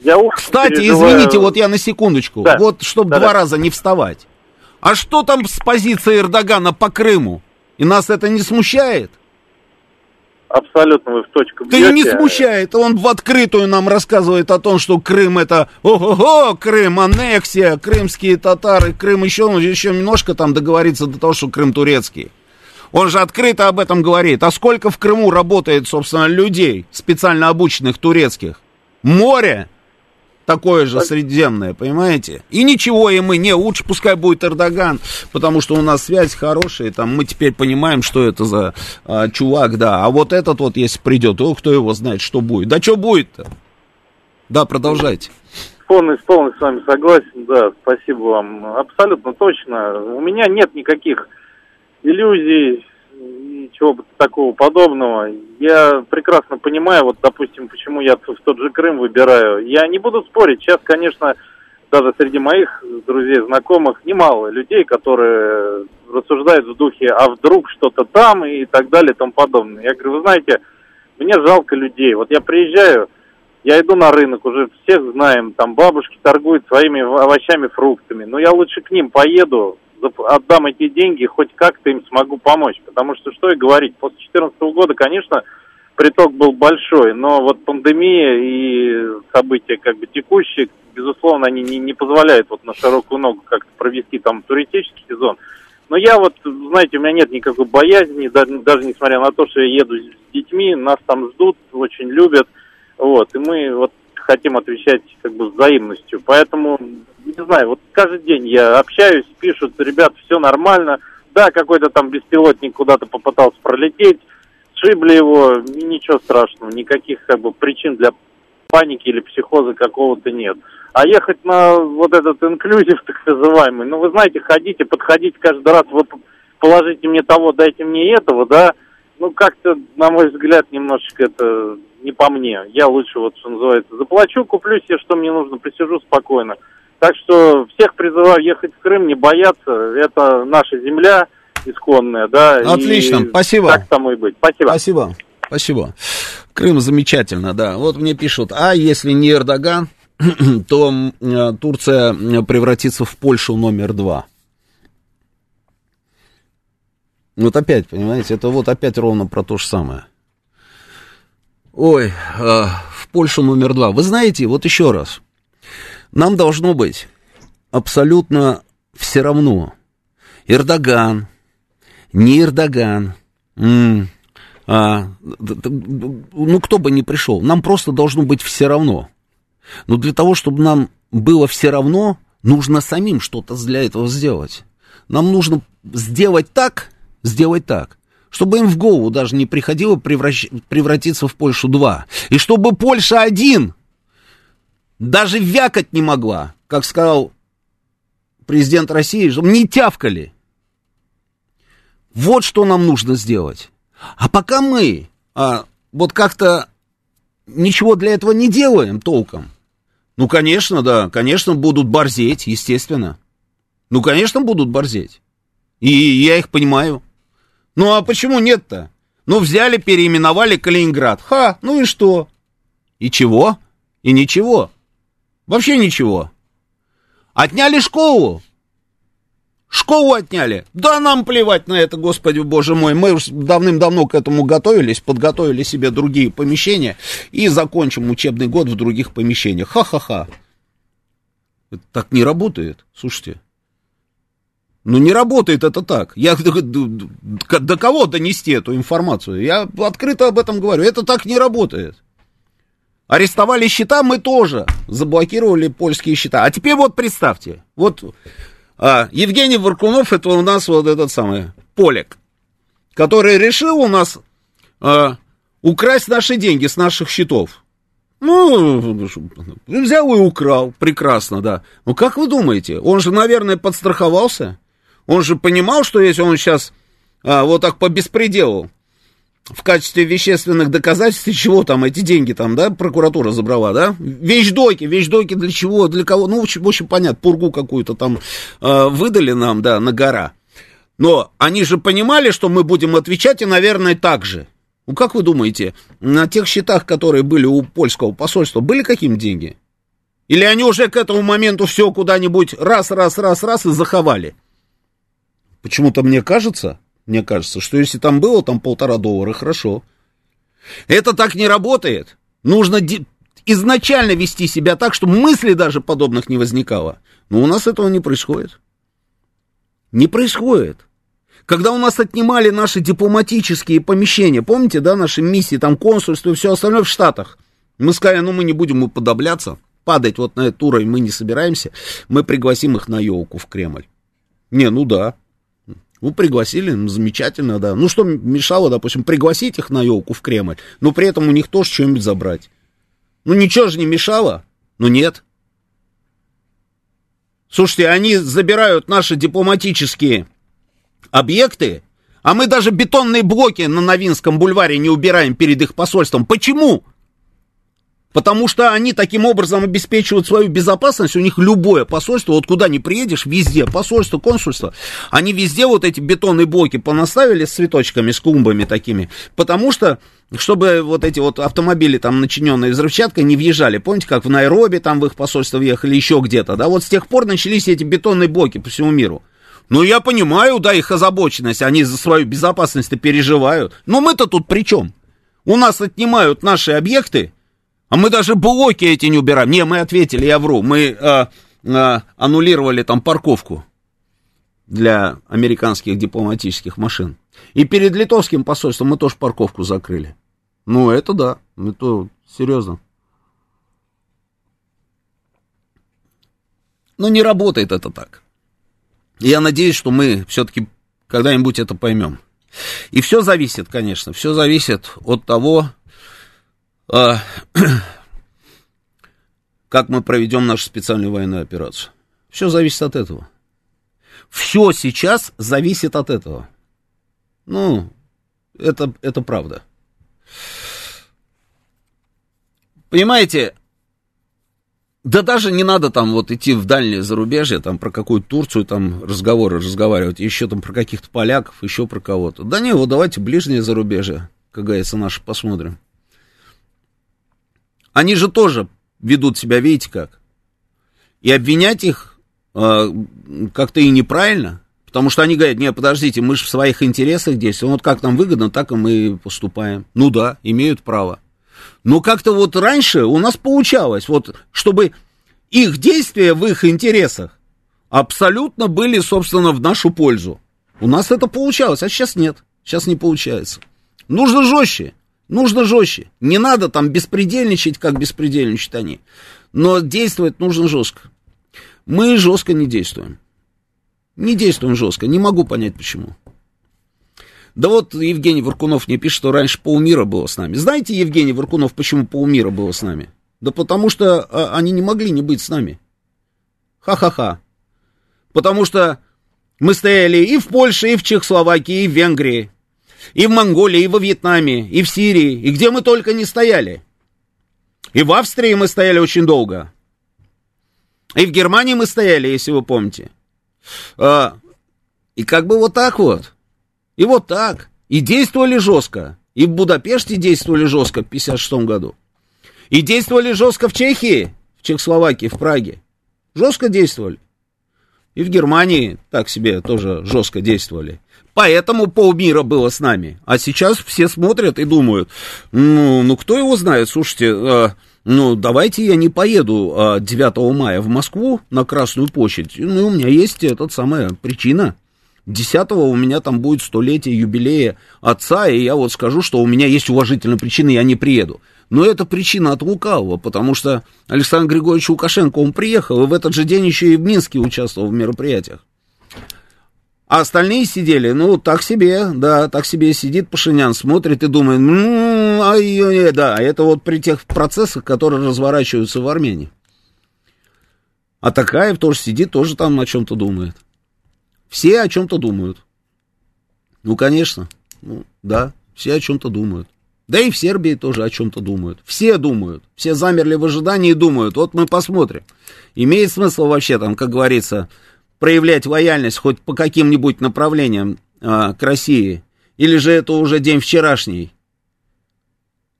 Я, я Кстати, переживаю... извините, вот я на секундочку. Да. Вот, чтобы да, два да. раза не вставать. А что там с позиции Эрдогана по Крыму? И нас это не смущает? Абсолютно вы в точку бьете. Ты не смущает. Он в открытую нам рассказывает о том, что Крым это... Ого-го, Крым, аннексия, крымские татары, Крым еще, еще немножко там договорится до того, что Крым турецкий. Он же открыто об этом говорит. А сколько в Крыму работает, собственно, людей, специально обученных турецких? Море такое же средиземное, понимаете? И ничего, и не, лучше пускай будет Эрдоган, потому что у нас связь хорошая, там мы теперь понимаем, что это за а, чувак, да. А вот этот вот, если придет, о, кто его знает, что будет. Да что будет-то? Да, продолжайте. Полностью, полностью с вами согласен, да, спасибо вам. Абсолютно точно. У меня нет никаких иллюзий, ничего такого подобного. Я прекрасно понимаю, вот, допустим, почему я в тот же Крым выбираю. Я не буду спорить. Сейчас, конечно, даже среди моих друзей, знакомых, немало людей, которые рассуждают в духе, а вдруг что-то там и так далее и тому подобное. Я говорю, вы знаете, мне жалко людей. Вот я приезжаю, я иду на рынок, уже всех знаем, там бабушки торгуют своими овощами, фруктами. Но я лучше к ним поеду, отдам эти деньги, хоть как-то им смогу помочь. Потому что, что и говорить, после 2014 года, конечно, приток был большой, но вот пандемия и события как бы текущие, безусловно, они не, не позволяют вот на широкую ногу как-то провести там туристический сезон. Но я вот, знаете, у меня нет никакой боязни, даже, даже несмотря на то, что я еду с детьми, нас там ждут, очень любят, вот, и мы вот хотим отвечать как бы взаимностью. Поэтому, не знаю, вот каждый день я общаюсь, пишут, ребят, все нормально. Да, какой-то там беспилотник куда-то попытался пролететь, сшибли его, ничего страшного, никаких как бы причин для паники или психоза какого-то нет. А ехать на вот этот инклюзив, так называемый, ну, вы знаете, ходите, подходите каждый раз, вы положите мне того, дайте мне этого, да, ну, как-то, на мой взгляд, немножечко это не по мне. Я лучше, вот что называется, заплачу, куплю себе, что мне нужно, присижу спокойно. Так что всех призываю ехать в Крым, не бояться. Это наша земля исконная, да. Отлично, спасибо. Так тому и быть. Спасибо. Спасибо. Спасибо. Крым замечательно, да. Вот мне пишут, а если не Эрдоган, то э, Турция превратится в Польшу номер два. Вот опять, понимаете, это вот опять ровно про то же самое. Ой, э, в Польшу номер два. Вы знаете, вот еще раз, нам должно быть абсолютно все равно. Эрдоган, не Эрдоган, м- а, ну кто бы ни пришел, нам просто должно быть все равно. Но для того, чтобы нам было все равно, нужно самим что-то для этого сделать. Нам нужно сделать так, сделать так, чтобы им в голову даже не приходило превращ... превратиться в Польшу-2. И чтобы Польша-1 даже вякать не могла, как сказал президент России, чтобы не тявкали. Вот что нам нужно сделать. А пока мы а, вот как-то ничего для этого не делаем толком. Ну, конечно, да, конечно, будут борзеть, естественно. Ну, конечно, будут борзеть. И я их понимаю. Ну, а почему нет-то? Ну, взяли, переименовали Калининград. Ха, ну и что? И чего? И ничего. Вообще ничего. Отняли школу. Школу отняли. Да нам плевать на это, господи боже мой. Мы давным-давно к этому готовились, подготовили себе другие помещения и закончим учебный год в других помещениях. Ха-ха-ха. Это так не работает, слушайте. Ну, не работает это так. Я до кого донести эту информацию? Я открыто об этом говорю. Это так не работает. Арестовали счета мы тоже. Заблокировали польские счета. А теперь вот представьте. Вот а, Евгений Варкунов, это у нас вот этот самый Полик, который решил у нас а, украсть наши деньги с наших счетов. Ну, взял и украл, прекрасно, да. Ну, как вы думаете, он же, наверное, подстраховался? Он же понимал, что если он сейчас а, вот так по беспределу в качестве вещественных доказательств, чего там эти деньги там, да, прокуратура забрала, да? Вещдоки, вещдоки для чего, для кого? Ну, в общем, в общем понятно, пургу какую-то там э, выдали нам, да, на гора. Но они же понимали, что мы будем отвечать, и, наверное, так же. Ну, как вы думаете, на тех счетах, которые были у польского посольства, были какие деньги? Или они уже к этому моменту все куда-нибудь раз, раз, раз, раз и заховали? Почему-то мне кажется, мне кажется, что если там было там полтора доллара, хорошо. Это так не работает. Нужно изначально вести себя так, чтобы мысли даже подобных не возникало. Но у нас этого не происходит. Не происходит. Когда у нас отнимали наши дипломатические помещения, помните, да, наши миссии, там консульство и все остальное в Штатах, мы сказали, ну мы не будем уподобляться, падать вот на этот уровень мы не собираемся, мы пригласим их на елку в Кремль. Не, ну да, ну, пригласили, замечательно, да. Ну, что мешало, допустим, пригласить их на елку в Кремль, но при этом у них тоже что-нибудь забрать. Ну, ничего же не мешало. Ну, нет. Слушайте, они забирают наши дипломатические объекты, а мы даже бетонные блоки на Новинском бульваре не убираем перед их посольством. Почему? Потому что они таким образом обеспечивают свою безопасность, у них любое посольство, вот куда не приедешь, везде, посольство, консульство, они везде вот эти бетонные блоки понаставили с цветочками, с клумбами такими, потому что, чтобы вот эти вот автомобили там, начиненные взрывчаткой, не въезжали, помните, как в Найроби там в их посольство въехали, еще где-то, да, вот с тех пор начались эти бетонные блоки по всему миру. Ну, я понимаю, да, их озабоченность, они за свою безопасность-то переживают, но мы-то тут при чем? У нас отнимают наши объекты, а мы даже блоки эти не убираем. Не, мы ответили, я вру. Мы а, а, аннулировали там парковку для американских дипломатических машин. И перед литовским посольством мы тоже парковку закрыли. Ну, это да, это серьезно. Но не работает это так. Я надеюсь, что мы все-таки когда-нибудь это поймем. И все зависит, конечно, все зависит от того, как мы проведем нашу специальную военную операцию. Все зависит от этого. Все сейчас зависит от этого. Ну, это, это правда. Понимаете, да даже не надо там вот идти в дальнее зарубежье, там про какую Турцию там разговоры разговаривать, еще там про каких-то поляков, еще про кого-то. Да не, вот давайте ближнее зарубежье, как говорится, наше посмотрим. Они же тоже ведут себя, видите как. И обвинять их э, как-то и неправильно, потому что они говорят, нет, подождите, мы же в своих интересах действуем, вот как нам выгодно, так и мы поступаем. Ну да, имеют право. Но как-то вот раньше у нас получалось, вот, чтобы их действия в их интересах абсолютно были, собственно, в нашу пользу. У нас это получалось, а сейчас нет, сейчас не получается. Нужно жестче. Нужно жестче. Не надо там беспредельничать, как беспредельничают они. Но действовать нужно жестко. Мы жестко не действуем. Не действуем жестко. Не могу понять, почему. Да вот Евгений Варкунов мне пишет, что раньше полмира было с нами. Знаете, Евгений Варкунов, почему полмира было с нами? Да потому что а, они не могли не быть с нами. Ха-ха-ха. Потому что мы стояли и в Польше, и в Чехословакии, и в Венгрии. И в Монголии, и во Вьетнаме, и в Сирии, и где мы только не стояли. И в Австрии мы стояли очень долго. И в Германии мы стояли, если вы помните. А, и как бы вот так вот. И вот так. И действовали жестко. И в Будапеште действовали жестко в 1956 году. И действовали жестко в Чехии, в Чехословакии, в Праге. Жестко действовали. И в Германии так себе тоже жестко действовали. Поэтому полмира было с нами. А сейчас все смотрят и думают, ну, ну кто его знает, слушайте, э, ну, давайте я не поеду э, а, 9 мая в Москву на Красную площадь. Ну, у меня есть эта самая причина. 10 у меня там будет столетие юбилея отца, и я вот скажу, что у меня есть уважительная причина, я не приеду. Но это причина от лукавого, потому что Александр Григорьевич Лукашенко, он приехал, и в этот же день еще и в Минске участвовал в мероприятиях. А остальные сидели, ну, так себе, да, так себе сидит Пашинян, смотрит и думает, ну, ай, да, это вот при тех процессах, которые разворачиваются в Армении. А Такаев тоже сидит, тоже там о чем-то думает. Все о чем-то думают. Ну, конечно, ну, да, все о чем-то думают. Да и в Сербии тоже о чем-то думают. Все думают. Все замерли в ожидании и думают. Вот мы посмотрим. Имеет смысл вообще там, как говорится, проявлять лояльность хоть по каким-нибудь направлениям а, к России? Или же это уже день вчерашний?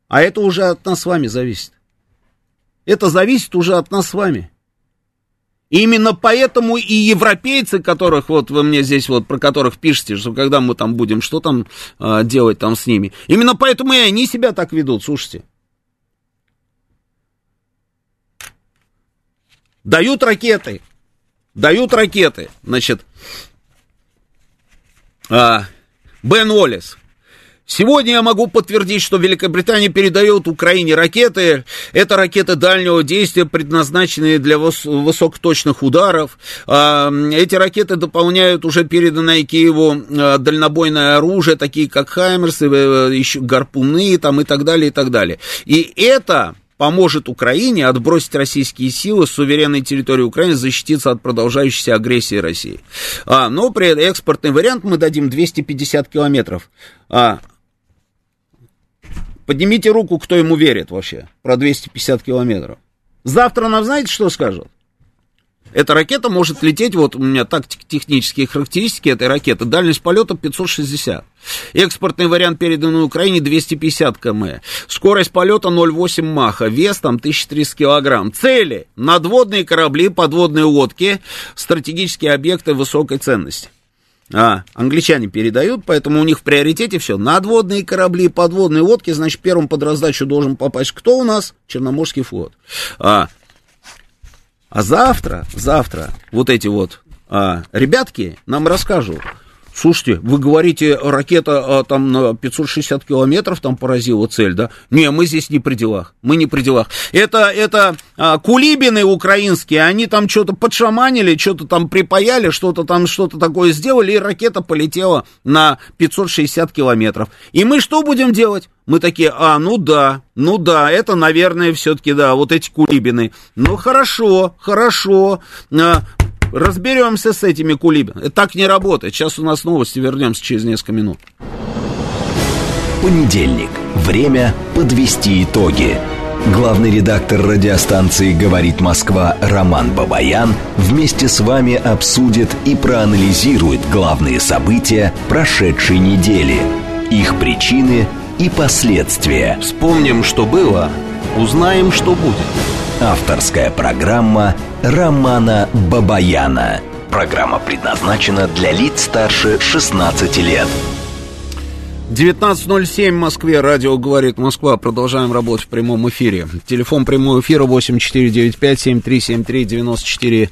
А это уже от нас с вами зависит. Это зависит уже от нас с вами. Именно поэтому и европейцы, которых вот вы мне здесь вот, про которых пишете, что когда мы там будем, что там э, делать там с ними, именно поэтому и они себя так ведут, слушайте. Дают ракеты, дают ракеты, значит, э, Бен Уоллес, Сегодня я могу подтвердить, что Великобритания передает Украине ракеты. Это ракеты дальнего действия, предназначенные для высокоточных ударов. А, эти ракеты дополняют уже переданное Киеву а, дальнобойное оружие, такие как Хаймерсы, э, еще гарпуны там, и так далее, и так далее. И это поможет Украине отбросить российские силы с суверенной территории Украины, защититься от продолжающейся агрессии России. А, но при экспортный вариант мы дадим 250 километров. А, Поднимите руку, кто ему верит вообще про 250 километров. Завтра нам знаете, что скажут? Эта ракета может лететь, вот у меня так технические характеристики этой ракеты, дальность полета 560. Экспортный вариант, переданный Украине, 250 км. Скорость полета 0,8 маха, вес там 1300 килограмм. Цели, надводные корабли, подводные лодки, стратегические объекты высокой ценности. А, англичане передают, поэтому у них в приоритете все. Надводные корабли, подводные лодки, значит, первым под раздачу должен попасть кто у нас? Черноморский флот. А, а завтра, завтра вот эти вот а, ребятки нам расскажут, Слушайте, вы говорите, ракета а, там на 560 километров там поразила цель, да? Не, мы здесь не при делах, мы не при делах. Это, это а, кулибины украинские, они там что-то подшаманили, что-то там припаяли, что-то там, что-то такое сделали, и ракета полетела на 560 километров. И мы что будем делать? Мы такие, а, ну да, ну да, это, наверное, все-таки, да, вот эти кулибины. Ну, хорошо, хорошо. Разберемся с этими кулибинами. Это так не работает. Сейчас у нас новости, вернемся через несколько минут. Понедельник. Время подвести итоги. Главный редактор радиостанции «Говорит Москва» Роман Бабаян вместе с вами обсудит и проанализирует главные события прошедшей недели, их причины и последствия. Вспомним, что было, узнаем, что будет. Авторская программа Романа Бабаяна. Программа предназначена для лиц старше 16 лет. 19.07 в Москве. Радио «Говорит Москва». Продолжаем работать в прямом эфире. Телефон прямого эфира 8495-7373-94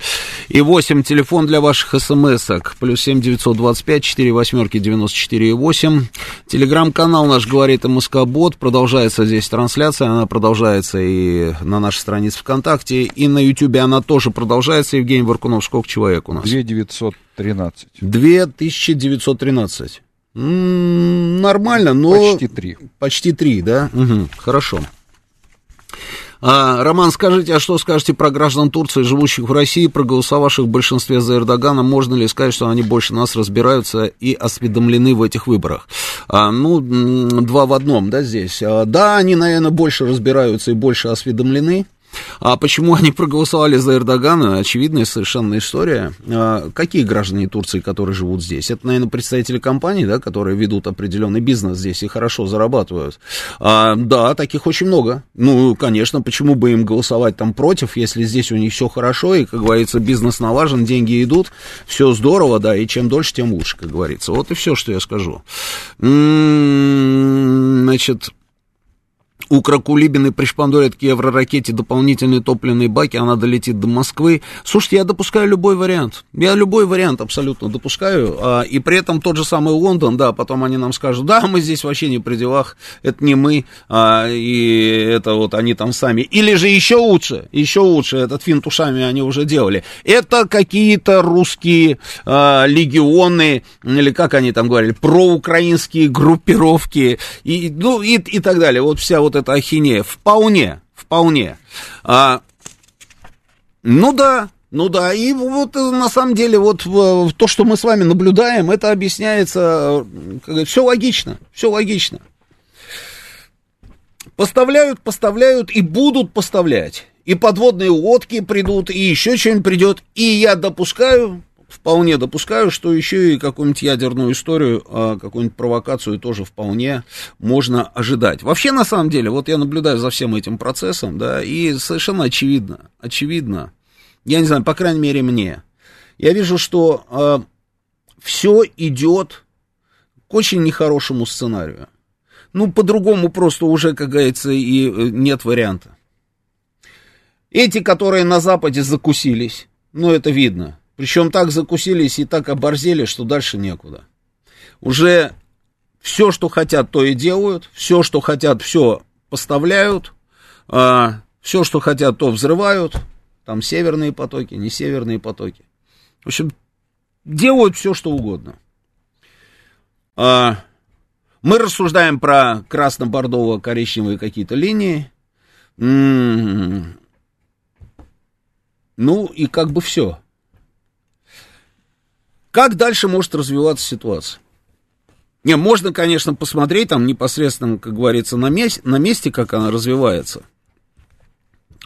и 8. Телефон для ваших смс-ок. Плюс 7 925 4 восьмерки 94 и 8. Телеграм-канал наш «Говорит МСК Бот». Продолжается здесь трансляция. Она продолжается и на нашей странице ВКонтакте. И на Ютубе она тоже продолжается. Евгений Варкунов, сколько человек у нас? 2913. 2913. Нормально, но... Почти три. Почти три, да? Угу, хорошо. А, Роман, скажите, а что скажете про граждан Турции, живущих в России, проголосовавших в большинстве за Эрдогана? Можно ли сказать, что они больше нас разбираются и осведомлены в этих выборах? А, ну, два в одном, да, здесь. А, да, они, наверное, больше разбираются и больше осведомлены. А почему они проголосовали за Эрдогана? Очевидная совершенно история. А какие граждане Турции, которые живут здесь? Это, наверное, представители компаний, да, которые ведут определенный бизнес здесь и хорошо зарабатывают. А, да, таких очень много. Ну, конечно, почему бы им голосовать там против, если здесь у них все хорошо, и, как говорится, бизнес налажен, деньги идут, все здорово, да, и чем дольше, тем лучше, как говорится. Вот и все, что я скажу. М-м, значит, у Кракулибиной пришпандорят к евроракете дополнительные топливные баки, она долетит до Москвы. Слушайте, я допускаю любой вариант. Я любой вариант абсолютно допускаю. А, и при этом тот же самый Лондон, да, потом они нам скажут, да, мы здесь вообще не при делах, это не мы, а, и это вот они там сами. Или же еще лучше, еще лучше, этот финт ушами они уже делали. Это какие-то русские а, легионы, или как они там говорили, проукраинские группировки, и, ну, и, и так далее. Вот вся вот эта ахинея. Вполне, вполне. А, ну да, ну да, и вот э, на самом деле вот то, что мы с вами наблюдаем, это объясняется, все логично, все логично. Поставляют, поставляют и будут поставлять. И подводные лодки придут, и еще что-нибудь придет. И я допускаю, вполне допускаю, что еще и какую-нибудь ядерную историю, а, какую-нибудь провокацию тоже вполне можно ожидать. Вообще, на самом деле, вот я наблюдаю за всем этим процессом, да, и совершенно очевидно, очевидно, я не знаю, по крайней мере мне, я вижу, что э, а, все идет к очень нехорошему сценарию. Ну, по-другому просто уже, как говорится, и э, нет варианта. Эти, которые на Западе закусились, ну, это видно, причем так закусились и так оборзели, что дальше некуда. Уже все, что хотят, то и делают. Все, что хотят, все поставляют. А, все, что хотят, то взрывают. Там северные потоки, не северные потоки. В общем, делают все, что угодно. А, мы рассуждаем про красно-бордово-коричневые какие-то линии. М-м-м. Ну и как бы все. Как дальше может развиваться ситуация? Не, можно, конечно, посмотреть там непосредственно, как говорится, на, месте, на месте, как она развивается.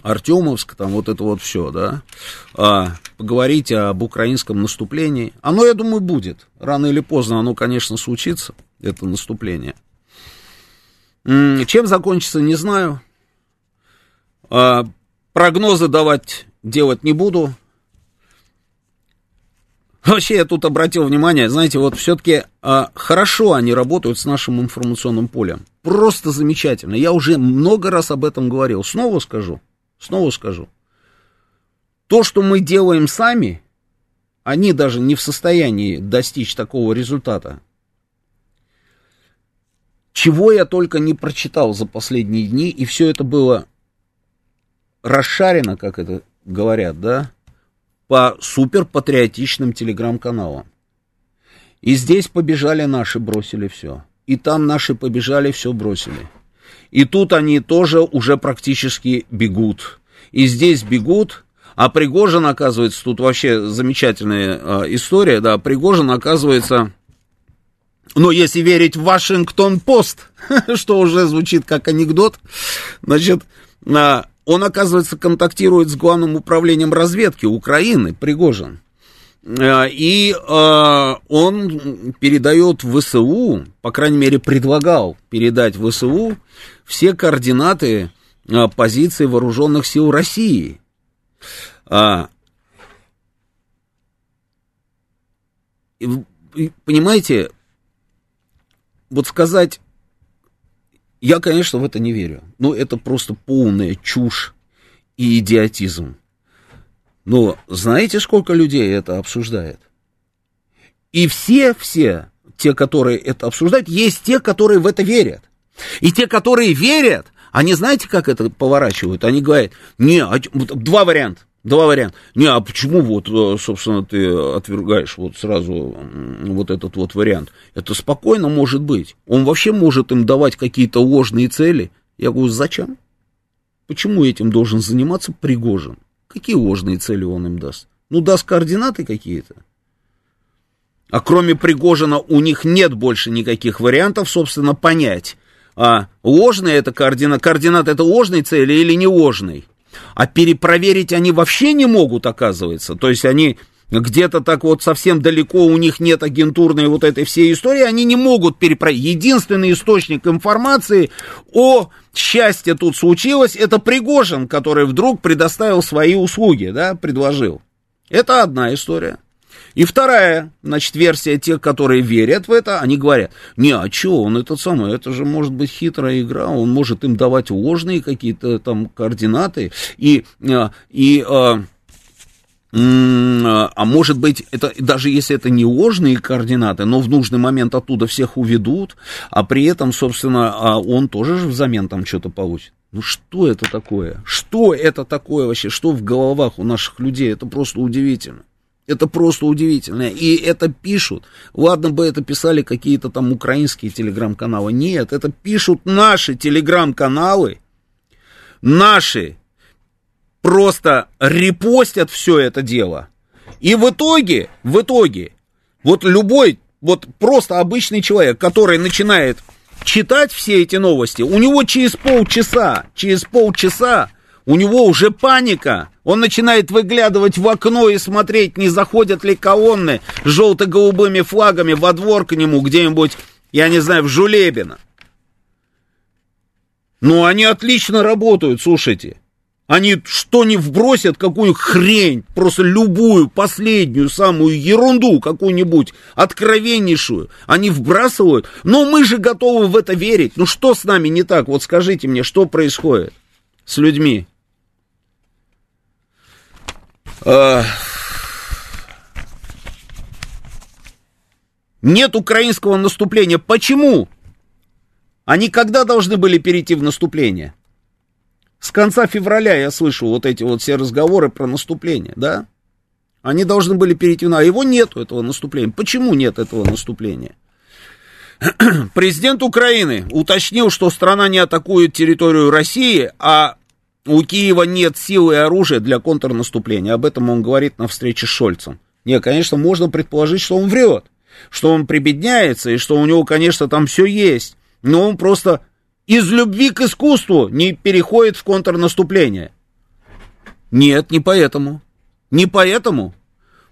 Артемовск, там вот это вот все, да. А, поговорить об украинском наступлении. Оно, я думаю, будет. Рано или поздно оно, конечно, случится, это наступление. Чем закончится, не знаю. А, прогнозы давать делать не буду. Вообще, я тут обратил внимание, знаете, вот все-таки а, хорошо они работают с нашим информационным полем. Просто замечательно. Я уже много раз об этом говорил. Снова скажу. Снова скажу. То, что мы делаем сами, они даже не в состоянии достичь такого результата. Чего я только не прочитал за последние дни, и все это было расшарено, как это говорят, да, по суперпатриотичным телеграм-каналам. И здесь побежали наши, бросили все. И там наши побежали, все бросили. И тут они тоже уже практически бегут. И здесь бегут, а Пригожин, оказывается, тут вообще замечательная э, история, да, Пригожин, оказывается, ну, если верить в Вашингтон-Пост, что уже звучит как анекдот, значит, э, он, оказывается, контактирует с главным управлением разведки Украины, Пригожин. Э, и э, он передает ВСУ, по крайней мере, предлагал передать ВСУ все координаты э, позиции вооруженных сил России. А, понимаете, вот сказать я, конечно, в это не верю. Но это просто полная чушь и идиотизм. Но знаете, сколько людей это обсуждает? И все, все те, которые это обсуждают, есть те, которые в это верят. И те, которые верят, они знаете, как это поворачивают? Они говорят, не, а, два варианта. Два варианта. Не, а почему вот, э, собственно, ты отвергаешь вот сразу вот этот вот вариант? Это спокойно может быть. Он вообще может им давать какие-то ложные цели. Я говорю, зачем? Почему этим должен заниматься Пригожин? Какие ложные цели он им даст? Ну, даст координаты какие-то. А кроме Пригожина у них нет больше никаких вариантов, собственно, понять, а ложная это координат, координат это ложной цели или не ложной. А перепроверить они вообще не могут, оказывается. То есть они где-то так вот совсем далеко у них нет агентурной вот этой всей истории, они не могут перепроверить. Единственный источник информации о счастье тут случилось, это Пригожин, который вдруг предоставил свои услуги, да, предложил. Это одна история. И вторая, значит, версия тех, которые верят в это, они говорят, не, а что, он этот самый, это же может быть хитрая игра, он может им давать ложные какие-то там координаты, и, э, и, э, а может быть, это, даже если это не ложные координаты, но в нужный момент оттуда всех уведут, а при этом, собственно, а он тоже же взамен там что-то получит. Ну что это такое? Что это такое вообще? Что в головах у наших людей? Это просто удивительно. Это просто удивительно. И это пишут. Ладно бы это писали какие-то там украинские телеграм-каналы. Нет, это пишут наши телеграм-каналы. Наши просто репостят все это дело. И в итоге, в итоге, вот любой, вот просто обычный человек, который начинает читать все эти новости, у него через полчаса, через полчаса у него уже паника. Он начинает выглядывать в окно и смотреть, не заходят ли колонны с желто-голубыми флагами во двор к нему где-нибудь, я не знаю, в Жулебино. Ну, они отлично работают, слушайте. Они что не вбросят, какую хрень, просто любую, последнюю, самую ерунду какую-нибудь, откровеннейшую, они вбрасывают. Но мы же готовы в это верить. Ну что с нами не так? Вот скажите мне, что происходит с людьми? Нет украинского наступления. Почему? Они когда должны были перейти в наступление? С конца февраля я слышу вот эти вот все разговоры про наступление, да? Они должны были перейти на... Его нету, этого наступления. Почему нет этого наступления? Президент Украины уточнил, что страна не атакует территорию России, а у Киева нет силы и оружия для контрнаступления. Об этом он говорит на встрече с Шольцем. Не, конечно, можно предположить, что он врет, что он прибедняется и что у него, конечно, там все есть. Но он просто из любви к искусству не переходит в контрнаступление. Нет, не поэтому. Не поэтому.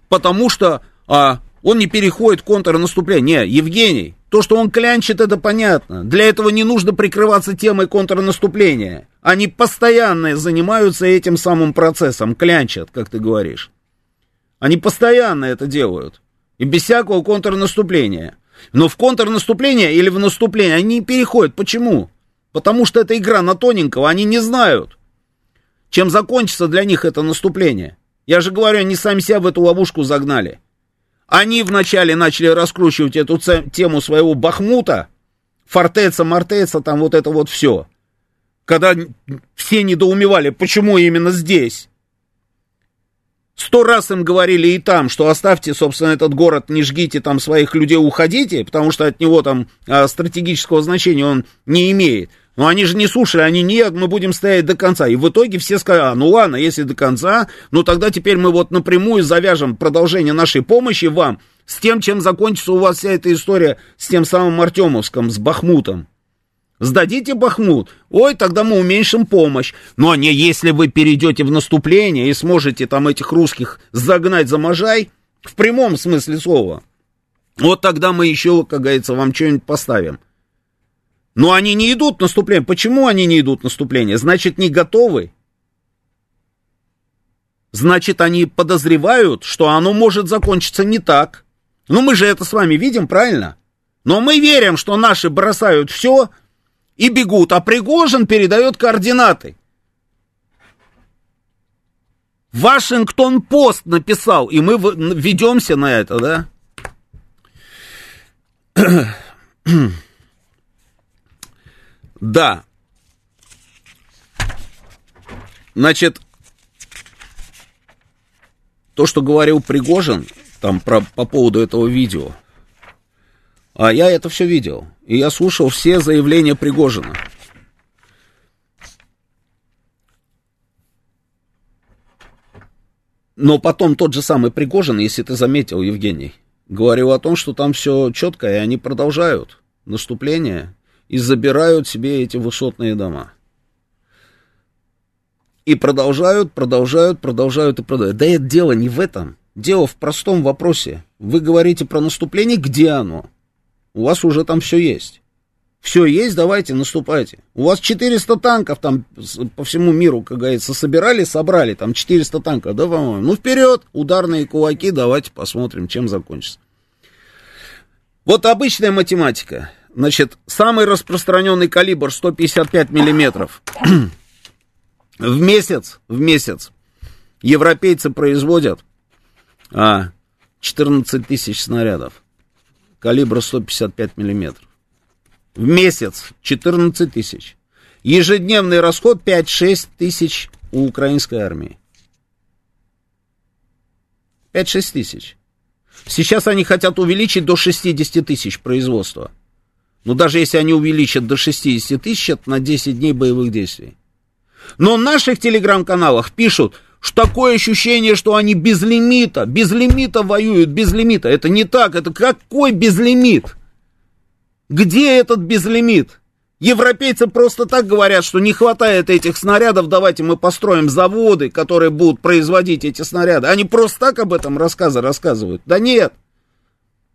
Потому что а, он не переходит в контрнаступление. Не, Евгений, то, что он клянчит, это понятно. Для этого не нужно прикрываться темой контрнаступления. Они постоянно занимаются этим самым процессом, клянчат, как ты говоришь. Они постоянно это делают. И без всякого контрнаступления. Но в контрнаступление или в наступление они не переходят. Почему? Потому что это игра на тоненького, они не знают, чем закончится для них это наступление. Я же говорю, они сами себя в эту ловушку загнали. Они вначале начали раскручивать эту тему своего Бахмута, Фортеца, Мартеца, там вот это вот все. Когда все недоумевали, почему именно здесь. Сто раз им говорили и там, что оставьте, собственно, этот город, не жгите там своих людей, уходите, потому что от него там а, стратегического значения он не имеет. Но они же не слушали, они нет, мы будем стоять до конца. И в итоге все сказали, а, ну ладно, если до конца, ну тогда теперь мы вот напрямую завяжем продолжение нашей помощи вам с тем, чем закончится у вас вся эта история с тем самым Артемовском, с Бахмутом. Сдадите Бахмут, ой, тогда мы уменьшим помощь. Но не если вы перейдете в наступление и сможете там этих русских загнать за Можай, в прямом смысле слова, вот тогда мы еще, как говорится, вам что-нибудь поставим. Но они не идут в наступление. Почему они не идут в наступление? Значит, не готовы. Значит, они подозревают, что оно может закончиться не так. Ну, мы же это с вами видим, правильно? Но мы верим, что наши бросают все и бегут, а Пригожин передает координаты. Вашингтон-Пост написал, и мы ведемся на это, да? Да. Значит, то, что говорил Пригожин, там про, по поводу этого видео, а я это все видел. И я слушал все заявления Пригожина. Но потом тот же самый Пригожин, если ты заметил, Евгений, говорил о том, что там все четко, и они продолжают наступление и забирают себе эти высотные дома. И продолжают, продолжают, продолжают и продолжают. Да это дело не в этом. Дело в простом вопросе. Вы говорите про наступление, где оно? У вас уже там все есть. Все есть, давайте, наступайте. У вас 400 танков там по всему миру, как говорится, собирали, собрали, там 400 танков, да, по-моему? Ну, вперед, ударные кулаки, давайте посмотрим, чем закончится. Вот обычная математика. Значит, самый распространенный калибр 155 миллиметров. в месяц, в месяц европейцы производят а, 14 тысяч снарядов калибра 155 миллиметров. В месяц 14 тысяч. Ежедневный расход 5-6 тысяч у украинской армии. 5-6 тысяч. Сейчас они хотят увеличить до 60 тысяч производства. Но даже если они увеличат до 60 тысяч, это на 10 дней боевых действий. Но в наших телеграм-каналах пишут, что такое ощущение, что они без лимита, без лимита воюют, без лимита. Это не так, это какой безлимит? Где этот безлимит? Европейцы просто так говорят, что не хватает этих снарядов, давайте мы построим заводы, которые будут производить эти снаряды. Они просто так об этом рассказы рассказывают. Да нет.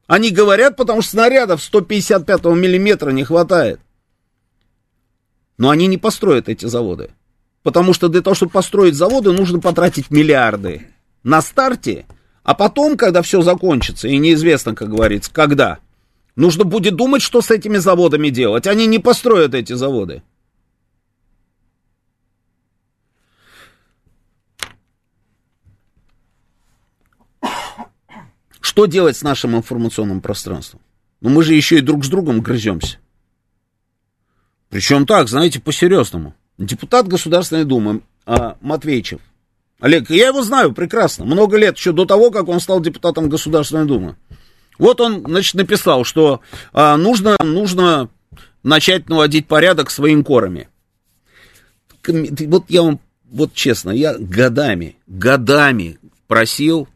Они говорят, потому что снарядов 155 миллиметра не хватает. Но они не построят эти заводы. Потому что для того, чтобы построить заводы, нужно потратить миллиарды на старте, а потом, когда все закончится, и неизвестно, как говорится, когда, нужно будет думать, что с этими заводами делать. Они не построят эти заводы. Что делать с нашим информационным пространством? Ну, мы же еще и друг с другом грыземся. Причем так, знаете, по-серьезному депутат Государственной Думы а, Матвейчев. Олег, я его знаю прекрасно, много лет, еще до того, как он стал депутатом Государственной Думы. Вот он, значит, написал, что а, нужно, нужно начать наводить порядок с военкорами. Вот я вам, вот честно, я годами, годами просил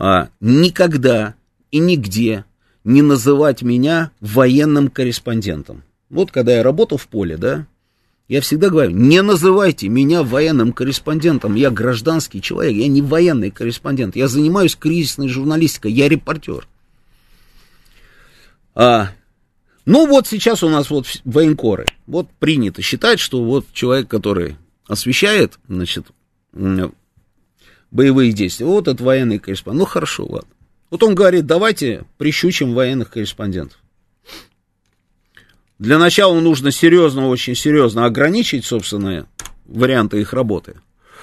а, никогда и нигде не называть меня военным корреспондентом. Вот когда я работал в поле, да, я всегда говорю, не называйте меня военным корреспондентом, я гражданский человек, я не военный корреспондент, я занимаюсь кризисной журналистикой, я репортер. А, ну вот сейчас у нас вот военкоры, вот принято считать, что вот человек, который освещает, значит, боевые действия, вот это военный корреспондент, ну хорошо, ладно. Вот он говорит, давайте прищучим военных корреспондентов. Для начала нужно серьезно, очень серьезно ограничить, собственно, варианты их работы.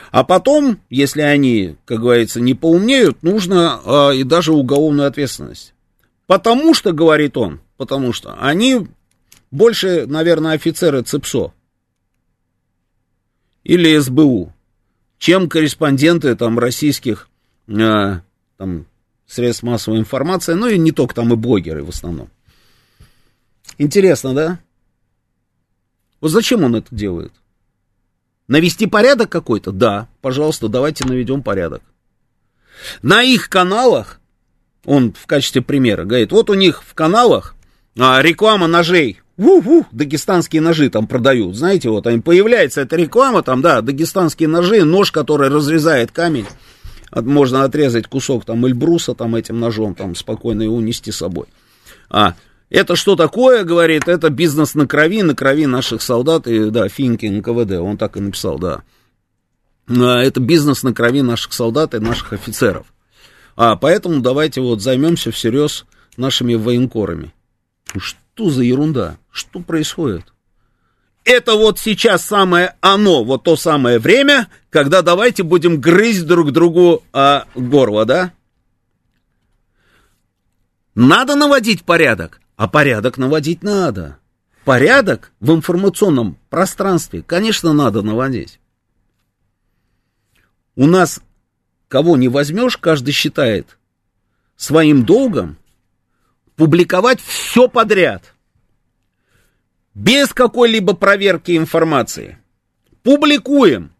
А потом, если они, как говорится, не поумнеют, нужно а, и даже уголовную ответственность. Потому что, говорит он, потому что они больше, наверное, офицеры ЦИПСО или СБУ, чем корреспонденты там российских а, там, средств массовой информации, ну и не только там и блогеры в основном. Интересно, да? Вот зачем он это делает? Навести порядок какой-то? Да, пожалуйста, давайте наведем порядок. На их каналах, он в качестве примера говорит, вот у них в каналах а, реклама ножей. Ву-ву, дагестанские ножи там продают. Знаете, вот они появляется эта реклама, там, да, дагестанские ножи, нож, который разрезает камень. Можно отрезать кусок там эльбруса там этим ножом, там спокойно его унести с собой. А, это что такое, говорит, это бизнес на крови, на крови наших солдат, и, да, Финки, НКВД, он так и написал, да. А, это бизнес на крови наших солдат и наших офицеров. А поэтому давайте вот займемся всерьез нашими военкорами. Ну, что за ерунда? Что происходит? Это вот сейчас самое оно, вот то самое время, когда давайте будем грызть друг другу а, горло, да? Надо наводить порядок. А порядок наводить надо. Порядок в информационном пространстве, конечно, надо наводить. У нас кого не возьмешь, каждый считает своим долгом публиковать все подряд. Без какой-либо проверки информации. Публикуем.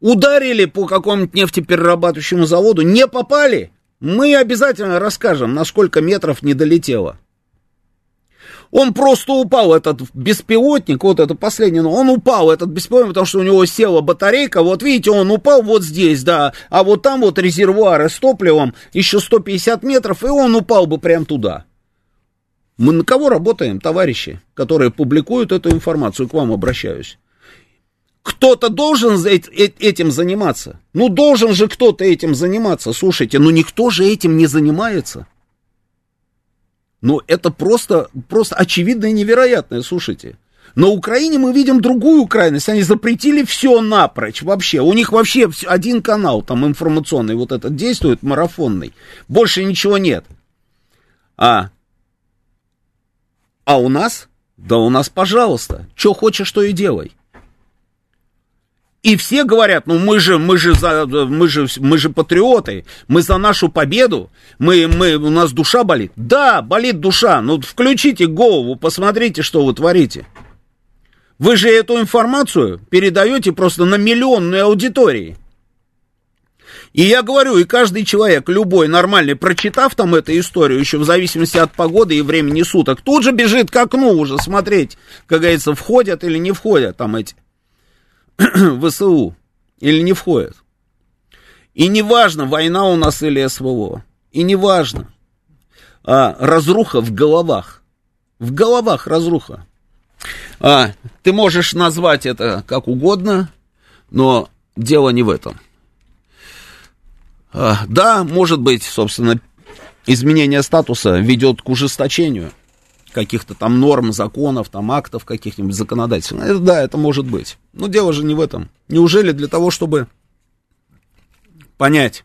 Ударили по какому-нибудь нефтеперерабатывающему заводу, не попали, мы обязательно расскажем, на сколько метров не долетело. Он просто упал, этот беспилотник, вот это последнее, он упал, этот беспилотник, потому что у него села батарейка, вот видите, он упал вот здесь, да, а вот там вот резервуары с топливом, еще 150 метров, и он упал бы прямо туда. Мы на кого работаем, товарищи, которые публикуют эту информацию, к вам обращаюсь? Кто-то должен этим заниматься. Ну, должен же кто-то этим заниматься. Слушайте, ну никто же этим не занимается. Ну, это просто, просто очевидно и невероятное, слушайте. На Украине мы видим другую крайность. Они запретили все напрочь вообще. У них вообще один канал там информационный вот этот действует, марафонный. Больше ничего нет. А, а у нас? Да у нас, пожалуйста. Что хочешь, то и делай. И все говорят, ну мы же, мы же, за, мы же, мы же патриоты, мы за нашу победу, мы, мы, у нас душа болит. Да, болит душа, ну включите голову, посмотрите, что вы творите. Вы же эту информацию передаете просто на миллионной аудитории. И я говорю, и каждый человек, любой нормальный, прочитав там эту историю, еще в зависимости от погоды и времени суток, тут же бежит к окну уже смотреть, как говорится, входят или не входят там эти ВСУ или не входит. И не важно, война у нас или СВО. И не важно. А, разруха в головах. В головах разруха. А, ты можешь назвать это как угодно, но дело не в этом. А, да, может быть, собственно, изменение статуса ведет к ужесточению каких-то там норм, законов, там актов каких-нибудь законодательных. Это, да, это может быть. Но дело же не в этом. Неужели для того, чтобы понять,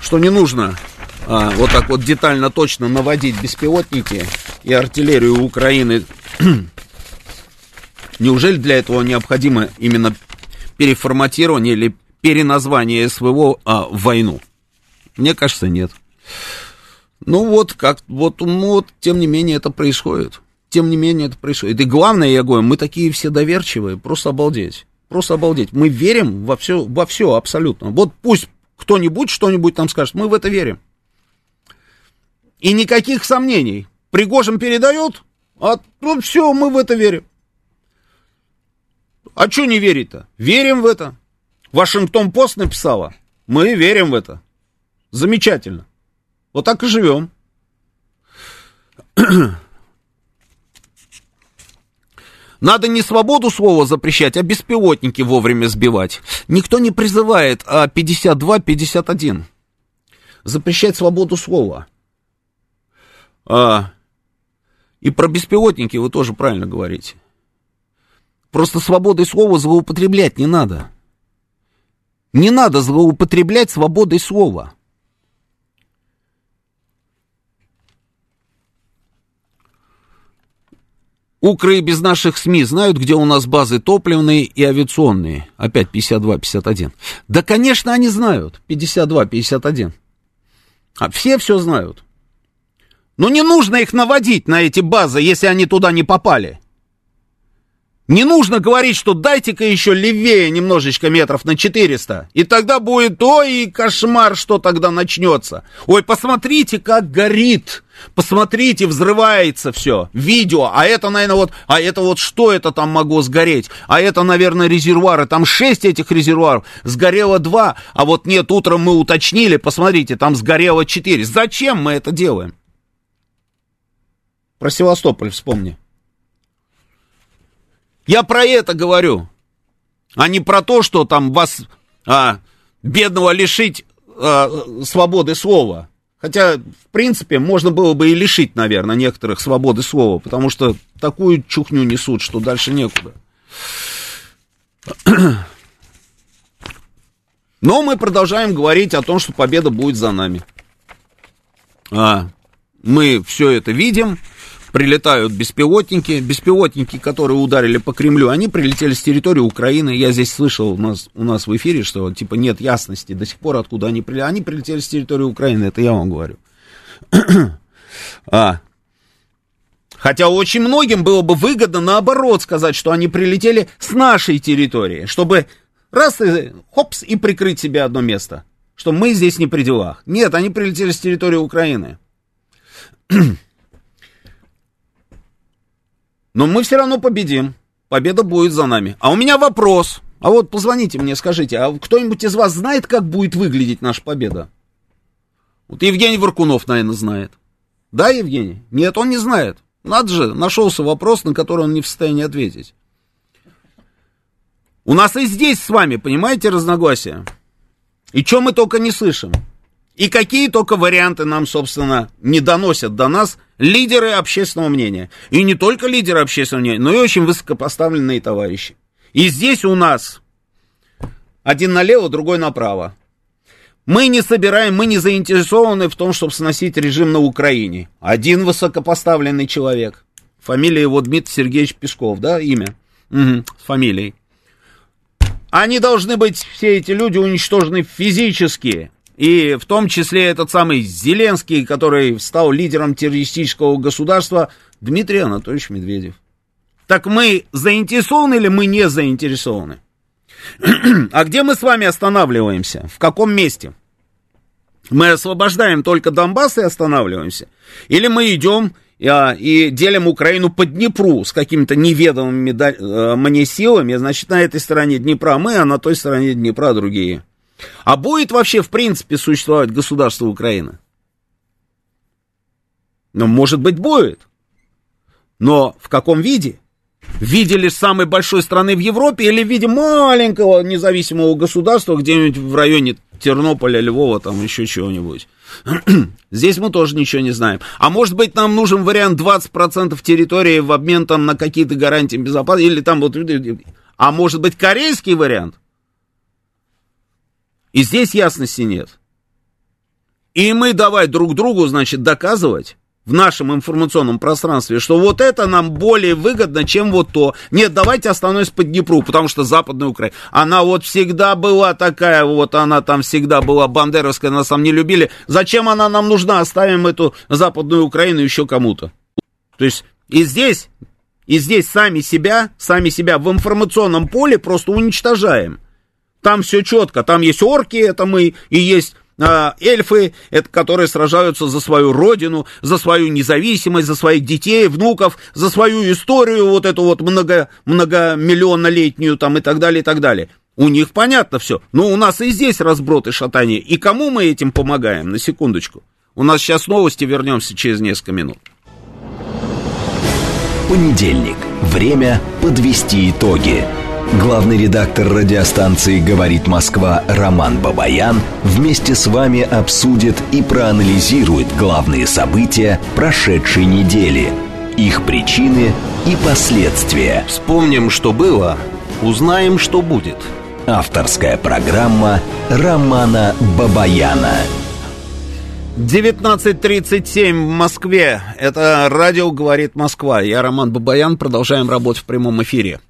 что не нужно а, вот так вот детально точно наводить беспилотники и артиллерию Украины, неужели для этого необходимо именно переформатирование или переназвание СВО а, в войну? Мне кажется, нет. Ну вот, как, вот, ну вот, тем не менее это происходит. Тем не менее это происходит. И главное, я говорю, мы такие все доверчивые, просто обалдеть. Просто обалдеть. Мы верим во все, во все абсолютно. Вот пусть кто-нибудь что-нибудь там скажет, мы в это верим. И никаких сомнений. Пригожин передает, а ну все, мы в это верим. А что не верить-то? Верим в это. Вашингтон Пост написала. Мы верим в это. Замечательно. Вот так и живем. Надо не свободу слова запрещать, а беспилотники вовремя сбивать. Никто не призывает а 52-51. Запрещать свободу слова. А, и про беспилотники вы тоже правильно говорите. Просто свободой слова злоупотреблять не надо. Не надо злоупотреблять свободой слова. Укры без наших СМИ знают, где у нас базы топливные и авиационные. Опять 52-51. Да, конечно, они знают. 52-51. А все все знают. Но не нужно их наводить на эти базы, если они туда не попали. Не нужно говорить, что дайте-ка еще левее немножечко метров на 400. И тогда будет, ой, кошмар, что тогда начнется. Ой, посмотрите, как горит. Посмотрите, взрывается все. Видео. А это, наверное, вот, а это вот что это там могло сгореть? А это, наверное, резервуары. Там 6 этих резервуаров. Сгорело 2. А вот нет, утром мы уточнили. Посмотрите, там сгорело 4. Зачем мы это делаем? Про Севастополь вспомни. Я про это говорю, а не про то, что там вас, а, бедного, лишить а, свободы слова. Хотя, в принципе, можно было бы и лишить, наверное, некоторых свободы слова, потому что такую чухню несут, что дальше некуда. Но мы продолжаем говорить о том, что победа будет за нами. А, мы все это видим, прилетают беспилотники. Беспилотники, которые ударили по Кремлю, они прилетели с территории Украины. Я здесь слышал у нас, у нас в эфире, что типа нет ясности до сих пор, откуда они прилетели. Они прилетели с территории Украины, это я вам говорю. а. Хотя очень многим было бы выгодно наоборот сказать, что они прилетели с нашей территории, чтобы раз и хопс и прикрыть себе одно место, что мы здесь не при делах. Нет, они прилетели с территории Украины. Но мы все равно победим. Победа будет за нами. А у меня вопрос. А вот позвоните мне, скажите, а кто-нибудь из вас знает, как будет выглядеть наша победа? Вот Евгений Варкунов, наверное, знает. Да, Евгений? Нет, он не знает. Надо же, нашелся вопрос, на который он не в состоянии ответить. У нас и здесь с вами, понимаете, разногласия. И что мы только не слышим. И какие только варианты нам, собственно, не доносят до нас лидеры общественного мнения. И не только лидеры общественного мнения, но и очень высокопоставленные товарищи. И здесь у нас один налево, другой направо. Мы не собираем, мы не заинтересованы в том, чтобы сносить режим на Украине. Один высокопоставленный человек. Фамилия его Дмитрий Сергеевич Песков, да, имя? Угу, с фамилией. Они должны быть, все эти люди, уничтожены физически. И в том числе этот самый Зеленский, который стал лидером террористического государства, Дмитрий Анатольевич Медведев. Так мы заинтересованы или мы не заинтересованы? а где мы с вами останавливаемся? В каком месте? Мы освобождаем только Донбасс и останавливаемся? Или мы идем а, и делим Украину по Днепру с какими-то неведомыми а, мне силами, значит, на этой стороне Днепра мы, а на той стороне Днепра другие. А будет вообще, в принципе, существовать государство Украины? Ну, может быть, будет. Но в каком виде? в виде лишь самой большой страны в Европе или в виде маленького независимого государства где-нибудь в районе Тернополя, Львова, там еще чего-нибудь. Здесь мы тоже ничего не знаем. А может быть, нам нужен вариант 20% территории в обмен там на какие-то гарантии безопасности, или там вот... А может быть, корейский вариант? И здесь ясности нет. И мы давай друг другу, значит, доказывать, в нашем информационном пространстве, что вот это нам более выгодно, чем вот то. Нет, давайте остановимся по Днепру, потому что Западная Украина, она вот всегда была такая, вот она там всегда была бандеровская, нас там не любили. Зачем она нам нужна? Оставим эту Западную Украину еще кому-то. То есть и здесь, и здесь сами себя, сами себя в информационном поле просто уничтожаем. Там все четко, там есть орки, это мы, и есть а, эльфы, это которые сражаются за свою родину, за свою независимость, за своих детей, внуков, за свою историю, вот эту вот много, многомиллионнолетнюю там и так далее, и так далее. У них понятно все. Но у нас и здесь разброд и шатание. И кому мы этим помогаем? На секундочку. У нас сейчас новости, вернемся через несколько минут. Понедельник. Время подвести итоги. Главный редактор радиостанции «Говорит Москва» Роман Бабаян вместе с вами обсудит и проанализирует главные события прошедшей недели, их причины и последствия. Вспомним, что было, узнаем, что будет. Авторская программа Романа Бабаяна. 19.37 в Москве. Это радио «Говорит Москва». Я Роман Бабаян. Продолжаем работать в прямом эфире.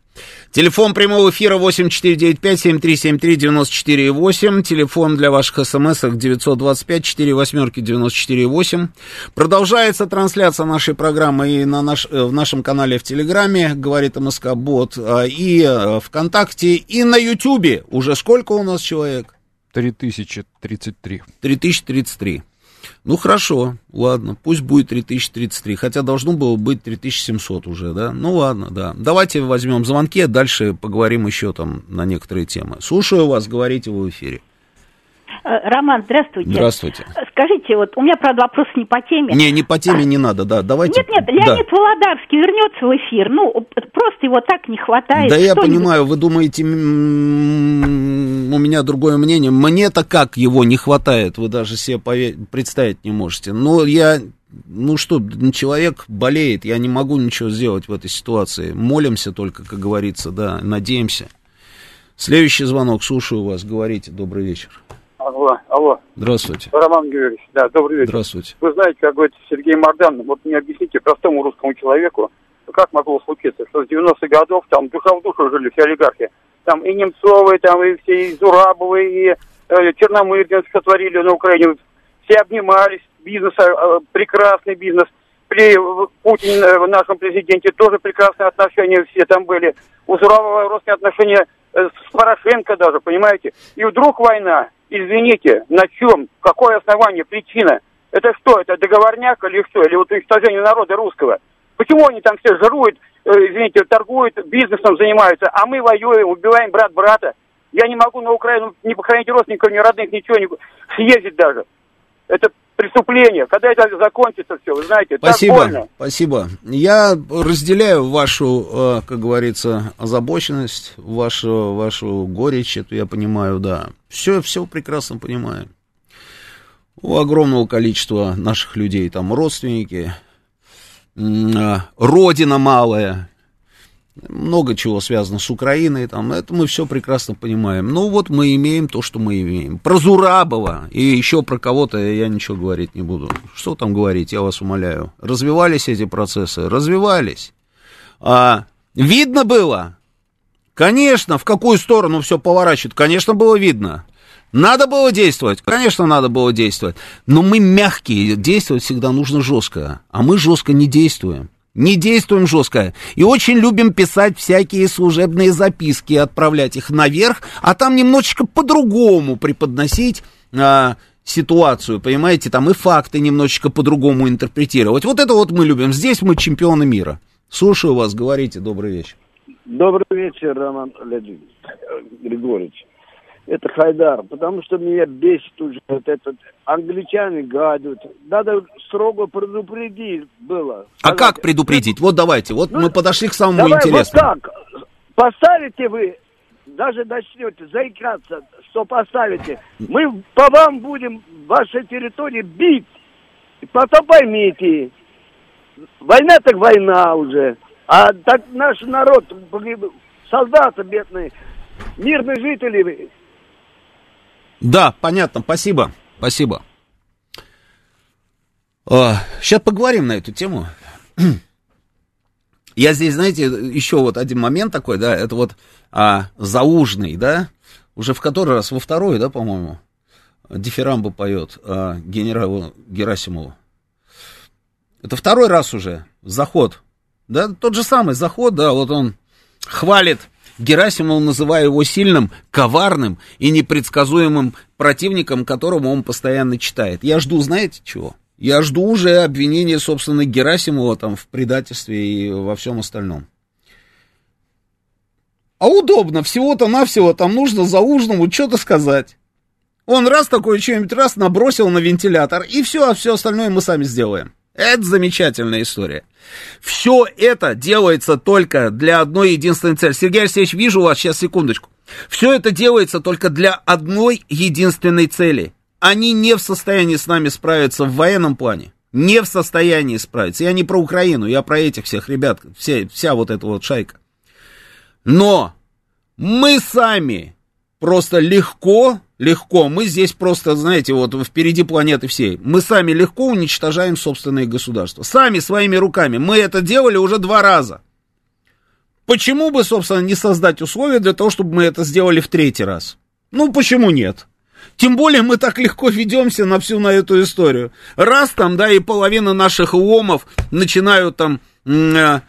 Телефон прямого эфира 8495-7373-94,8. Телефон для ваших смс 925-48-94,8. Продолжается трансляция нашей программы и на наш, э, в нашем канале в Телеграме, говорит МСК Бот, а, и э, ВКонтакте, и на Ютубе. Уже сколько у нас человек? 3033. 3033. Ну хорошо, ладно, пусть будет 3033, хотя должно было быть 3700 уже, да? Ну ладно, да. Давайте возьмем звонки, а дальше поговорим еще там на некоторые темы. Слушаю вас, говорите в эфире. Э, Роман, здравствуйте. Здравствуйте. Скажите, вот у меня, правда, вопрос не по теме. Не, не по теме не надо, да, давайте. Нет, нет, Леонид да. Володарский вернется в эфир, ну, просто его так не хватает. Да я понимаю, вы думаете, у меня другое мнение. Мне-то как его не хватает, вы даже себе представить не можете. Но я ну что, человек болеет, я не могу ничего сделать в этой ситуации. Молимся только, как говорится, да, надеемся. Следующий звонок, слушаю вас, говорите, добрый вечер. Алло, алло. Здравствуйте. Роман Георгиевич, да, добрый вечер. Здравствуйте. Вы знаете, как говорит Сергей Мордан, вот мне объясните простому русскому человеку, как могло случиться, что с 90-х годов там душа в душу жили все олигархи. Там и Немцовы, там и все, и Зурабовы, и э, Черномырдин сотворили на Украине. Все обнимались, бизнес, э, прекрасный бизнес. при Путине, э, в нашем президенте, тоже прекрасные отношения все там были. У Зуравова родственные отношения э, с Порошенко даже, понимаете? И вдруг война, извините, на чем, какое основание, причина? Это что, это договорняк или что? Или вот уничтожение народа русского? Почему они там все жируют, э, извините, торгуют, бизнесом занимаются, а мы воюем, убиваем брат брата? Я не могу на Украину не похоронить родственников, ни родных, ничего, не съездить даже. Это преступление. Когда это закончится все, вы знаете, Спасибо, так больно. спасибо. Я разделяю вашу, э, как говорится, озабоченность, вашу, вашу горечь, это я понимаю, да. Все, все прекрасно понимаю. У огромного количества наших людей там родственники, э, родина малая, много чего связано с Украиной, там, это мы все прекрасно понимаем. Ну вот мы имеем то, что мы имеем. Про Зурабова и еще про кого-то я ничего говорить не буду. Что там говорить, я вас умоляю. Развивались эти процессы? Развивались. А, видно было? Конечно, в какую сторону все поворачивает? Конечно, было видно. Надо было действовать? Конечно, надо было действовать. Но мы мягкие, действовать всегда нужно жестко. А мы жестко не действуем не действуем жестко. И очень любим писать всякие служебные записки, отправлять их наверх, а там немножечко по-другому преподносить а, ситуацию, понимаете, там и факты немножечко по-другому интерпретировать. Вот это вот мы любим. Здесь мы чемпионы мира. Слушаю вас, говорите, добрый вечер. Добрый вечер, Роман Григорьевич это Хайдар, потому что меня бесит уже вот этот, англичане гадят. Надо строго предупредить было. А как предупредить? Вот давайте, вот ну, мы подошли к самому давай интересному. Вот так, поставите вы, даже начнете заикаться, что поставите, мы по вам будем вашей территории бить. И потом поймите, война так война уже. А так наш народ, солдаты бедные, мирные жители да, понятно, спасибо, спасибо. Сейчас поговорим на эту тему. Я здесь, знаете, еще вот один момент такой, да, это вот а, заужный, да, уже в который раз, во второй, да, по-моему, дифирамбы поет а, генералу Герасимову. Это второй раз уже заход, да, тот же самый заход, да, вот он хвалит Герасимов, называя его сильным, коварным и непредсказуемым противником, которому он постоянно читает. Я жду, знаете чего? Я жду уже обвинения, собственно, Герасимова там в предательстве и во всем остальном. А удобно, всего-то навсего там нужно за ужином что-то сказать. Он раз такой что-нибудь раз набросил на вентилятор, и все, а все остальное мы сами сделаем. Это замечательная история. Все это делается только для одной единственной цели. Сергей Алексеевич, вижу вас, сейчас, секундочку. Все это делается только для одной единственной цели. Они не в состоянии с нами справиться в военном плане. Не в состоянии справиться. Я не про Украину, я про этих всех ребят, все, вся вот эта вот шайка. Но мы сами просто легко легко. Мы здесь просто, знаете, вот впереди планеты всей. Мы сами легко уничтожаем собственные государства. Сами, своими руками. Мы это делали уже два раза. Почему бы, собственно, не создать условия для того, чтобы мы это сделали в третий раз? Ну, почему нет? Тем более мы так легко ведемся на всю на эту историю. Раз там, да, и половина наших ломов начинают там э,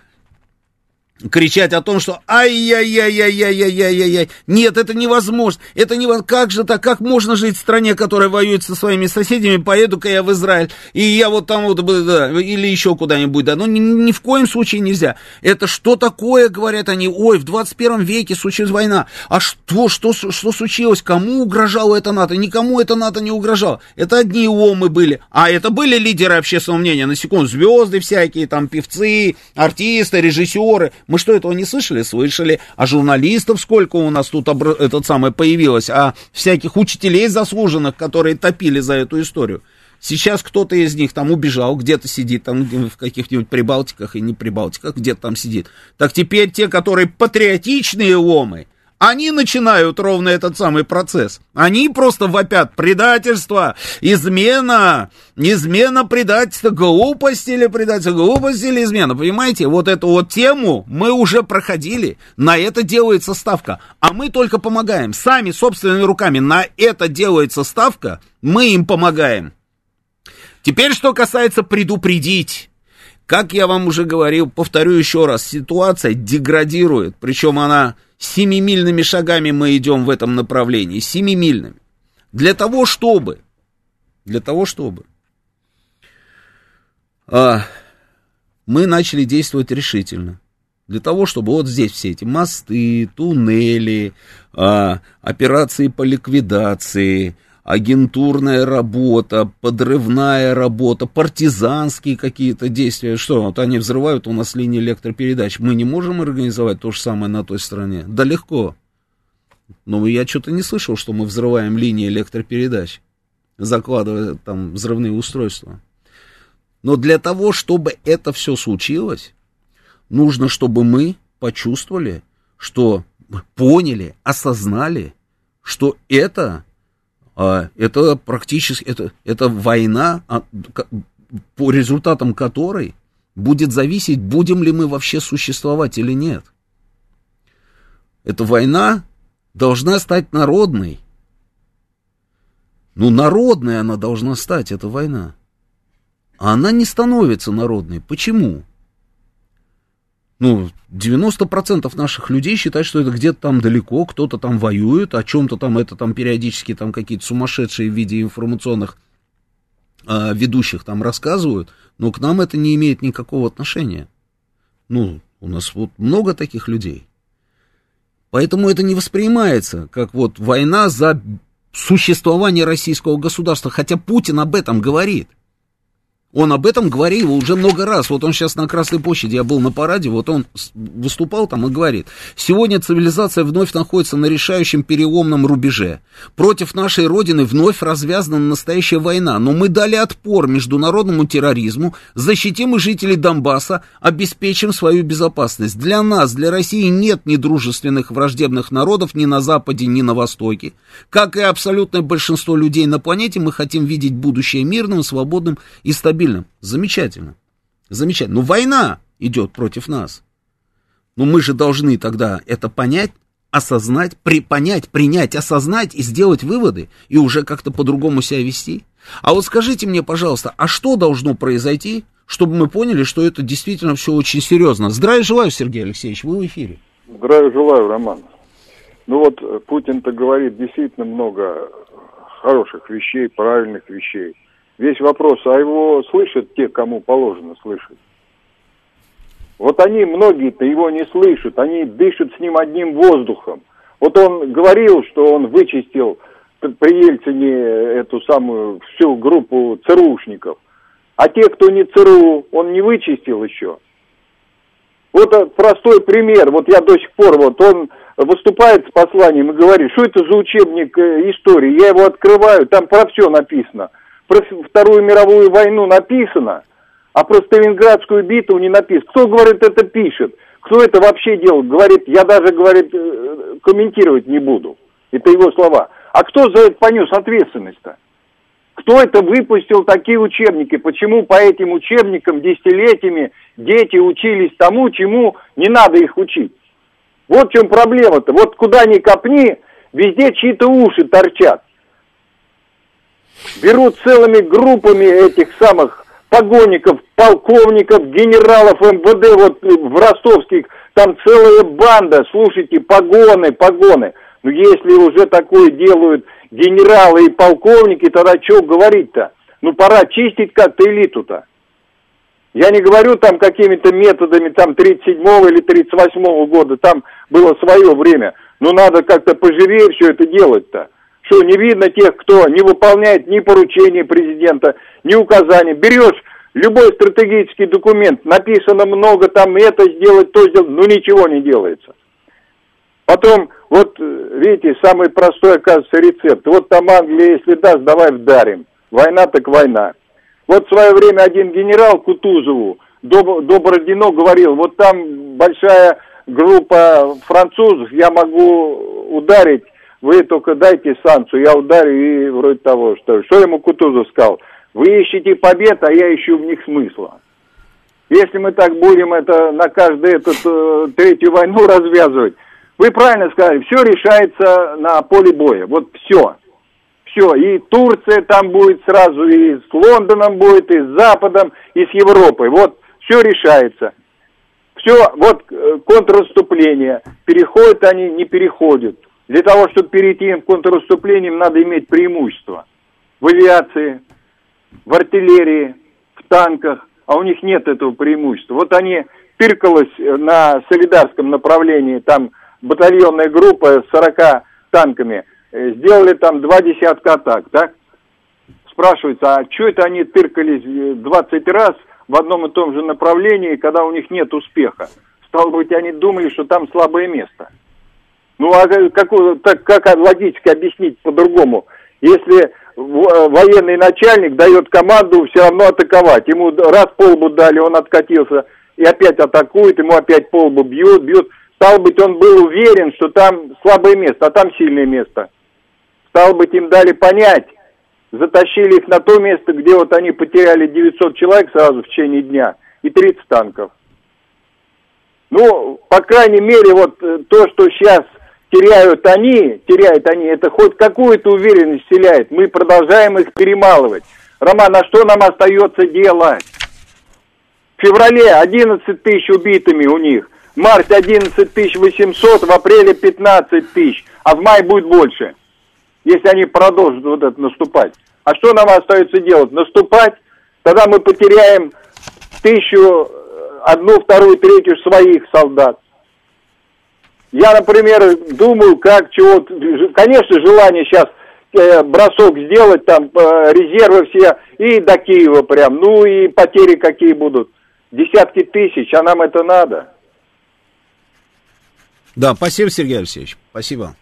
кричать о том, что ай-яй-яй-яй-яй-яй-яй-яй, нет, это невозможно, это не как же так, как можно жить в стране, которая воюет со своими соседями, поеду-ка я в Израиль, и я вот там вот, да, или еще куда-нибудь, да, но ни, ни в коем случае нельзя. Это что такое, говорят они, ой, в 21 веке случилась война, а что, что, что случилось, кому угрожало это НАТО, никому это НАТО не угрожало, это одни омы были, а это были лидеры общественного мнения, на секунду, звезды всякие, там, певцы, артисты, режиссеры, мы что, этого не слышали? Слышали. А журналистов сколько у нас тут обр... этот самый появилось, а всяких учителей заслуженных, которые топили за эту историю. Сейчас кто-то из них там убежал, где-то сидит там в каких-нибудь Прибалтиках и не Прибалтиках, где-то там сидит. Так теперь те, которые патриотичные ломы, они начинают ровно этот самый процесс. Они просто вопят предательство, измена, измена, предательство, глупость или предательство, глупость или измена. Понимаете, вот эту вот тему мы уже проходили, на это делается ставка. А мы только помогаем, сами собственными руками на это делается ставка, мы им помогаем. Теперь, что касается предупредить. Как я вам уже говорил, повторю еще раз, ситуация деградирует, причем она семимильными шагами мы идем в этом направлении, семимильными. Для того, чтобы, для того, чтобы а, мы начали действовать решительно. Для того, чтобы вот здесь все эти мосты, туннели, а, операции по ликвидации, агентурная работа, подрывная работа, партизанские какие-то действия. Что, вот они взрывают у нас линии электропередач. Мы не можем организовать то же самое на той стороне? Да легко. Но я что-то не слышал, что мы взрываем линии электропередач, закладывая там взрывные устройства. Но для того, чтобы это все случилось, нужно, чтобы мы почувствовали, что поняли, осознали, что это это практически, это, это война, а, по результатам которой будет зависеть, будем ли мы вообще существовать или нет. Эта война должна стать народной. Ну, народной она должна стать, эта война. А она не становится народной. Почему? Ну, 90% наших людей считают, что это где-то там далеко, кто-то там воюет, о чем-то там, это там периодически там какие-то сумасшедшие в виде информационных э, ведущих там рассказывают, но к нам это не имеет никакого отношения. Ну, у нас вот много таких людей. Поэтому это не воспринимается как вот война за существование российского государства, хотя Путин об этом говорит. Он об этом говорил уже много раз. Вот он сейчас на Красной площади, я был на параде, вот он выступал там и говорит. Сегодня цивилизация вновь находится на решающем переломном рубеже. Против нашей Родины вновь развязана настоящая война. Но мы дали отпор международному терроризму, защитим и жителей Донбасса, обеспечим свою безопасность. Для нас, для России нет недружественных враждебных народов ни на Западе, ни на Востоке. Как и абсолютное большинство людей на планете, мы хотим видеть будущее мирным, свободным и стабильным стабильным. Замечательно. Замечательно. Но война идет против нас. Но мы же должны тогда это понять, осознать, при, понять, принять, осознать и сделать выводы, и уже как-то по-другому себя вести. А вот скажите мне, пожалуйста, а что должно произойти, чтобы мы поняли, что это действительно все очень серьезно? Здравия желаю, Сергей Алексеевич, вы в эфире. Здравия желаю, Роман. Ну вот э, Путин-то говорит действительно много хороших вещей, правильных вещей. Весь вопрос, а его слышат те, кому положено слышать? Вот они, многие-то его не слышат, они дышат с ним одним воздухом. Вот он говорил, что он вычистил при Ельцине эту самую всю группу ЦРУшников. А те, кто не ЦРУ, он не вычистил еще. Вот простой пример. Вот я до сих пор, вот он выступает с посланием и говорит, что это за учебник э, истории. Я его открываю, там про все написано про Вторую мировую войну написано, а про Сталинградскую битву не написано. Кто, говорит, это пишет? Кто это вообще делает? Говорит, я даже, говорит, э, комментировать не буду. Это его слова. А кто за это понес ответственность-то? Кто это выпустил такие учебники? Почему по этим учебникам десятилетиями дети учились тому, чему не надо их учить? Вот в чем проблема-то. Вот куда ни копни, везде чьи-то уши торчат берут целыми группами этих самых погонников, полковников, генералов МВД, вот в ростовских, там целая банда, слушайте, погоны, погоны. Но если уже такое делают генералы и полковники, тогда что говорить-то? Ну, пора чистить как-то элиту-то. Я не говорю там какими-то методами там 37-го или 38-го года, там было свое время. Но надо как-то поживее все это делать-то. Что, не видно тех, кто не выполняет ни поручения президента, ни указания. Берешь любой стратегический документ, написано много, там это сделать, то сделать, но ничего не делается. Потом, вот, видите, самый простой, оказывается, рецепт. Вот там Англия, если даст, давай вдарим. Война так война. Вот в свое время один генерал Кутузову до, до Бородино говорил, вот там большая группа французов, я могу ударить вы только дайте санкцию, я ударю и вроде того, что... Что ему Кутузов сказал? Вы ищете побед, а я ищу в них смысла. Если мы так будем это на каждую эту э, третью войну развязывать, вы правильно сказали, все решается на поле боя. Вот все. Все. И Турция там будет сразу, и с Лондоном будет, и с Западом, и с Европой. Вот все решается. Все, вот э, контрнаступление, переходят они, не переходят. Для того, чтобы перейти в контрнаступление, им надо иметь преимущество. В авиации, в артиллерии, в танках, а у них нет этого преимущества. Вот они пиркалось на солидарском направлении, там батальонная группа с 40 танками, э, сделали там два десятка атак, так? Спрашивается, а что это они тыркались 20 раз в одном и том же направлении, когда у них нет успеха? Стало быть, они думали, что там слабое место. Ну, а как, так, как логически объяснить по-другому? Если военный начальник дает команду все равно атаковать, ему раз полбу дали, он откатился и опять атакует, ему опять полбу бьет, бьет. Стало быть, он был уверен, что там слабое место, а там сильное место. Стало быть, им дали понять, затащили их на то место, где вот они потеряли 900 человек сразу в течение дня и 30 танков. Ну, по крайней мере, вот э, то, что сейчас теряют они, теряют они, это хоть какую-то уверенность вселяет. Мы продолжаем их перемалывать. Роман, а что нам остается делать? В феврале 11 тысяч убитыми у них, в марте 11 тысяч 800, в апреле 15 тысяч, а в мае будет больше, если они продолжат вот это наступать. А что нам остается делать? Наступать, тогда мы потеряем тысячу, одну, вторую, третью своих солдат. Я, например, думаю, как чего... Конечно, желание сейчас э, бросок сделать, там э, резервы все, и до Киева прям. Ну и потери какие будут. Десятки тысяч, а нам это надо. Да, спасибо, Сергей Алексеевич. Спасибо.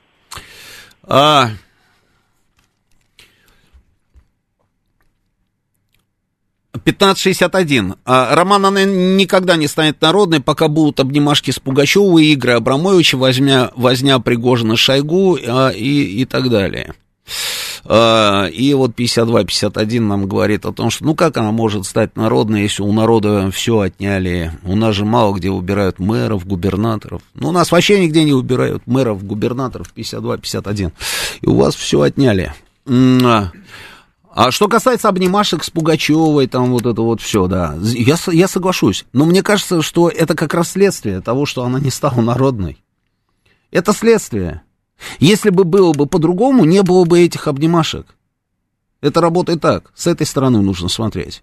А, 1561. А, Роман, она никогда не станет народной, пока будут обнимашки с Пугачевой, игры Абрамовича, возня, возня Пригожина Шойгу а, и, и так далее. А, и вот 52-51 нам говорит о том, что ну как она может стать народной, если у народа все отняли. У нас же мало где убирают мэров, губернаторов. Ну, у нас вообще нигде не убирают мэров, губернаторов 52-51. И у вас все отняли. А что касается обнимашек с Пугачевой, там вот это вот все, да, я, я соглашусь. Но мне кажется, что это как раз следствие того, что она не стала народной. Это следствие. Если бы было бы по-другому, не было бы этих обнимашек. Это работает так. С этой стороны нужно смотреть.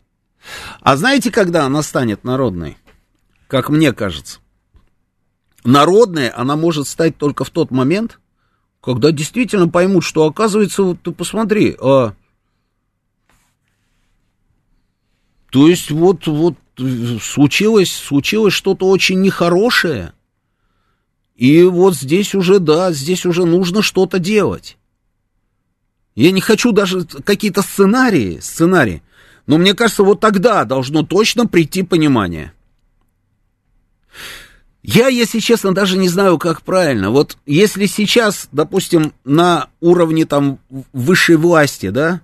А знаете, когда она станет народной? Как мне кажется. Народная она может стать только в тот момент, когда действительно поймут, что оказывается, вот ты посмотри, а То есть вот, вот случилось, случилось что-то очень нехорошее. И вот здесь уже, да, здесь уже нужно что-то делать. Я не хочу даже какие-то сценарии, сценарии, но мне кажется, вот тогда должно точно прийти понимание. Я, если честно, даже не знаю, как правильно. Вот если сейчас, допустим, на уровне там высшей власти, да,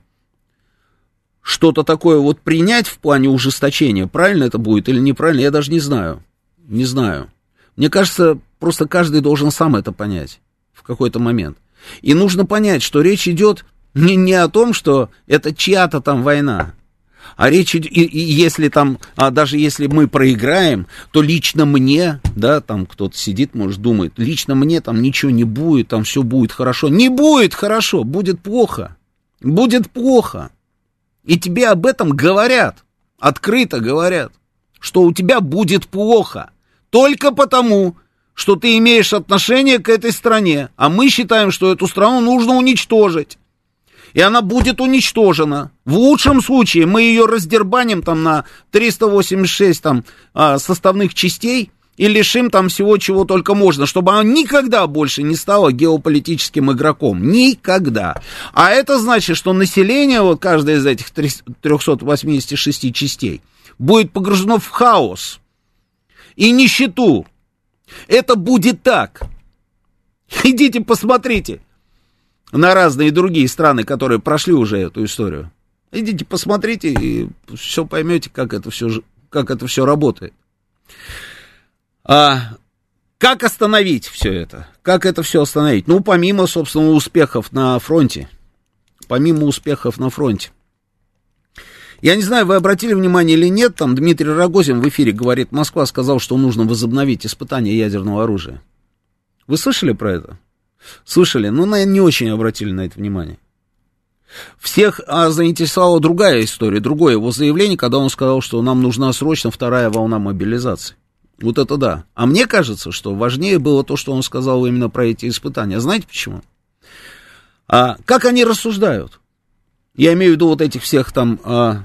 что-то такое вот принять в плане ужесточения, правильно это будет или неправильно, я даже не знаю. Не знаю. Мне кажется, просто каждый должен сам это понять в какой-то момент. И нужно понять, что речь идет не, не о том, что это чья-то там война, а речь идет, и, и если там, а даже если мы проиграем, то лично мне, да, там кто-то сидит, может, думает, лично мне там ничего не будет, там все будет хорошо. Не будет хорошо, будет плохо. Будет плохо. И тебе об этом говорят, открыто говорят, что у тебя будет плохо. Только потому, что ты имеешь отношение к этой стране. А мы считаем, что эту страну нужно уничтожить. И она будет уничтожена. В лучшем случае мы ее раздербаним там на 386 там, а, составных частей – и лишим там всего, чего только можно, чтобы она никогда больше не стала геополитическим игроком. Никогда. А это значит, что население, вот каждая из этих 386 частей, будет погружено в хаос и нищету. Это будет так. Идите посмотрите на разные другие страны, которые прошли уже эту историю. Идите посмотрите и все поймете, как это все, как это все работает. А, как остановить все это? Как это все остановить? Ну, помимо, собственно, успехов на фронте. Помимо успехов на фронте. Я не знаю, вы обратили внимание или нет, там Дмитрий Рогозин в эфире говорит, Москва сказал, что нужно возобновить испытания ядерного оружия. Вы слышали про это? Слышали? Ну, наверное, не очень обратили на это внимание. Всех а, заинтересовала другая история, другое его заявление, когда он сказал, что нам нужна срочно вторая волна мобилизации. Вот это да. А мне кажется, что важнее было то, что он сказал именно про эти испытания. Знаете почему? А, как они рассуждают? Я имею в виду вот этих всех там а,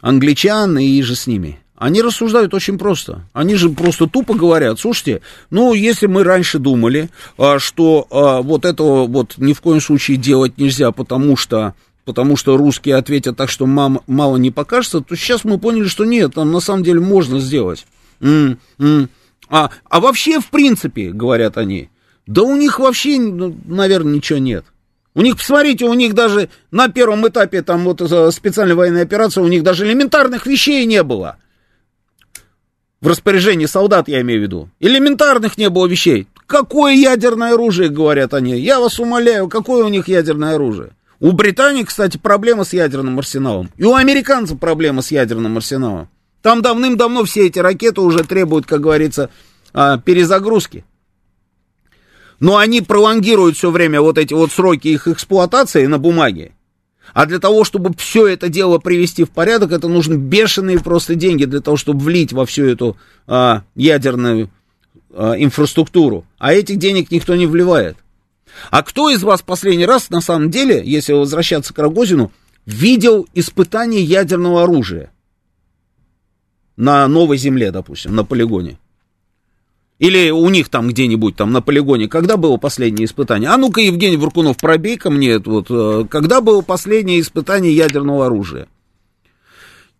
англичан и же с ними. Они рассуждают очень просто. Они же просто тупо говорят, слушайте, ну, если мы раньше думали, а, что а, вот этого вот ни в коем случае делать нельзя, потому что, потому что русские ответят так, что мам, мало не покажется, то сейчас мы поняли, что нет, там на самом деле можно сделать. А, а вообще, в принципе, говорят они, да у них вообще, ну, наверное, ничего нет. У них, посмотрите, у них даже на первом этапе там вот специальной военной операции, у них даже элементарных вещей не было. В распоряжении солдат, я имею в виду. Элементарных не было вещей. Какое ядерное оружие, говорят они. Я вас умоляю, какое у них ядерное оружие? У Британии, кстати, проблема с ядерным арсеналом. И у американцев проблема с ядерным арсеналом. Там давным-давно все эти ракеты уже требуют, как говорится, а, перезагрузки но они пролонгируют все время вот эти вот сроки их эксплуатации на бумаге. А для того, чтобы все это дело привести в порядок, это нужны бешеные просто деньги для того, чтобы влить во всю эту а, ядерную а, инфраструктуру. А этих денег никто не вливает. А кто из вас последний раз, на самом деле, если возвращаться к Рогозину, видел испытание ядерного оружия? На новой земле, допустим, на полигоне. Или у них там где-нибудь там на полигоне, когда было последнее испытание? А ну-ка, Евгений Варкунов, пробей-ка мне это вот, э, когда было последнее испытание ядерного оружия?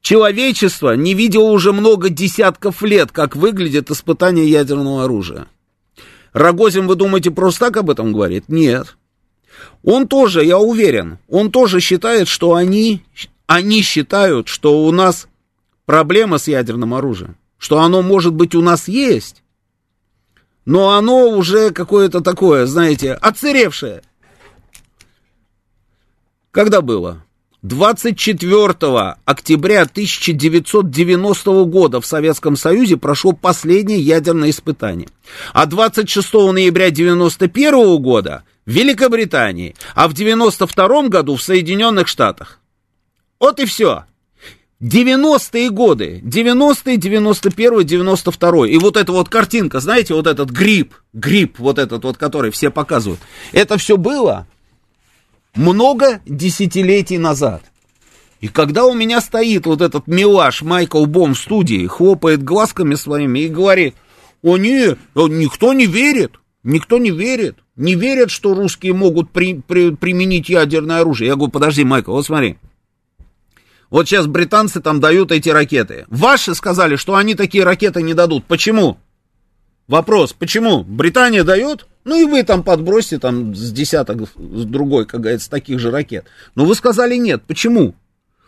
Человечество не видело уже много десятков лет, как выглядит испытание ядерного оружия. Рогозин, вы думаете, просто так об этом говорит? Нет. Он тоже, я уверен, он тоже считает, что они, они считают, что у нас проблема с ядерным оружием, что оно, может быть, у нас есть, но оно уже какое-то такое, знаете, отсыревшее. Когда было? 24 октября 1990 года в Советском Союзе прошло последнее ядерное испытание. А 26 ноября 1991 года в Великобритании, а в 1992 году в Соединенных Штатах. Вот и все. 90-е годы, 90-е, 91-й, 92-й. И вот эта вот картинка, знаете, вот этот гриб, гриб вот этот вот, который все показывают. Это все было много десятилетий назад. И когда у меня стоит вот этот милаш Майкл Бом в студии, хлопает глазками своими и говорит, о не, никто не верит, никто не верит, не верят, что русские могут при, при, применить ядерное оружие. Я говорю, подожди, Майкл, вот смотри, вот сейчас британцы там дают эти ракеты. Ваши сказали, что они такие ракеты не дадут. Почему? Вопрос, почему? Британия дает? Ну и вы там подбросьте там с десяток, с другой, как говорится, таких же ракет. Но вы сказали нет. Почему?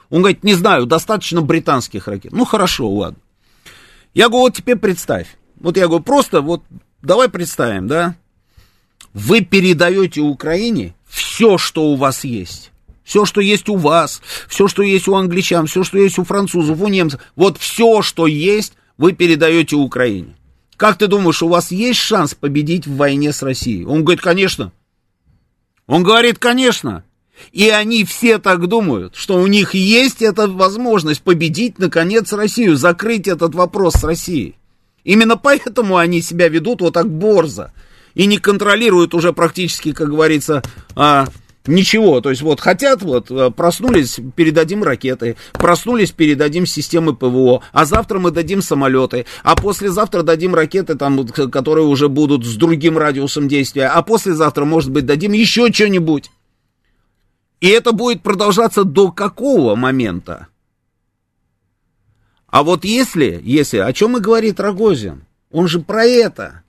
Он говорит, не знаю, достаточно британских ракет. Ну хорошо, ладно. Я говорю, вот теперь представь. Вот я говорю, просто вот давай представим, да? Вы передаете Украине все, что у вас есть. Все, что есть у вас, все, что есть у англичан, все, что есть у французов, у немцев, вот все, что есть, вы передаете Украине. Как ты думаешь, у вас есть шанс победить в войне с Россией? Он говорит, конечно. Он говорит, конечно. И они все так думают, что у них есть эта возможность победить, наконец, Россию, закрыть этот вопрос с Россией. Именно поэтому они себя ведут вот так борзо и не контролируют уже практически, как говорится, а, Ничего, то есть вот хотят, вот э, проснулись, передадим ракеты, проснулись, передадим системы ПВО, а завтра мы дадим самолеты, а послезавтра дадим ракеты, там, которые уже будут с другим радиусом действия, а послезавтра, может быть, дадим еще что-нибудь. И это будет продолжаться до какого момента? А вот если, если, о чем и говорит Рогозин, он же про это.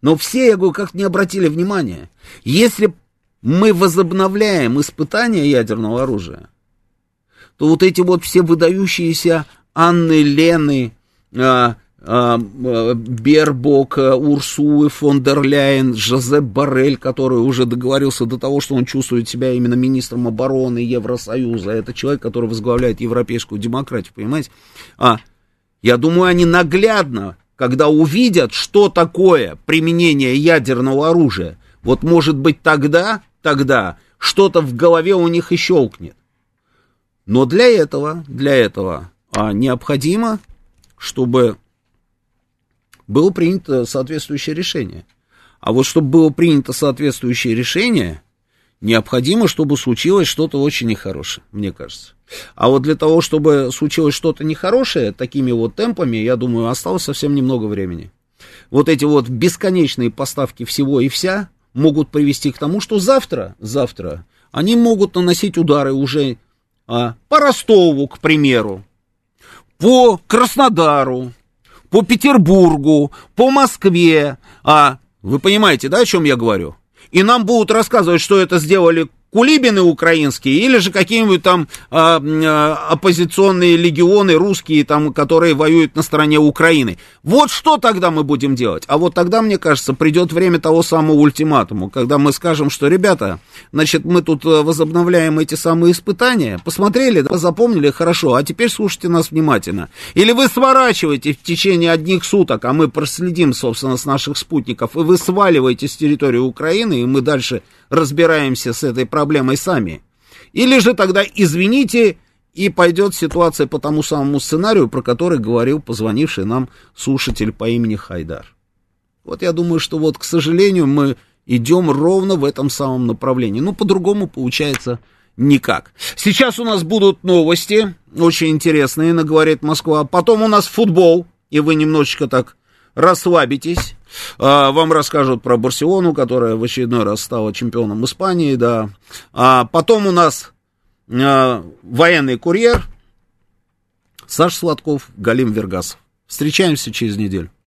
Но все, я говорю, как не обратили внимания. Если мы возобновляем испытания ядерного оружия, то вот эти вот все выдающиеся Анны, Лены, э, а, а, Бербок, а, Урсулы фон дер Ляйен, Жозеп Барель, который уже договорился до того, что он чувствует себя именно министром обороны Евросоюза. Это человек, который возглавляет европейскую демократию, понимаете? А, я думаю, они наглядно, когда увидят, что такое применение ядерного оружия, вот может быть тогда, тогда что-то в голове у них и щелкнет. Но для этого, для этого а, необходимо, чтобы было принято соответствующее решение. А вот чтобы было принято соответствующее решение, необходимо, чтобы случилось что-то очень нехорошее, мне кажется. А вот для того, чтобы случилось что-то нехорошее, такими вот темпами, я думаю, осталось совсем немного времени. Вот эти вот бесконечные поставки всего и вся могут привести к тому, что завтра, завтра они могут наносить удары уже а, по Ростову, к примеру, по Краснодару, по Петербургу, по Москве. А вы понимаете, да, о чем я говорю? И нам будут рассказывать, что это сделали кулибины украинские или же какие-нибудь там а, а, оппозиционные легионы русские, там, которые воюют на стороне Украины. Вот что тогда мы будем делать? А вот тогда, мне кажется, придет время того самого ультиматума, когда мы скажем, что, ребята, значит, мы тут э, возобновляем эти самые испытания, посмотрели, да, запомнили, хорошо, а теперь слушайте нас внимательно. Или вы сворачиваете в течение одних суток, а мы проследим, собственно, с наших спутников, и вы сваливаете с территории Украины, и мы дальше разбираемся с этой проблемой сами. Или же тогда извините, и пойдет ситуация по тому самому сценарию, про который говорил позвонивший нам слушатель по имени Хайдар. Вот я думаю, что вот, к сожалению, мы идем ровно в этом самом направлении. Ну, по-другому получается никак. Сейчас у нас будут новости, очень интересные, наговорит Москва. Потом у нас футбол, и вы немножечко так расслабитесь. А, вам расскажут про Барселону, которая в очередной раз стала чемпионом Испании, да. А потом у нас а, военный курьер Саша Сладков, Галим Вергасов. Встречаемся через неделю.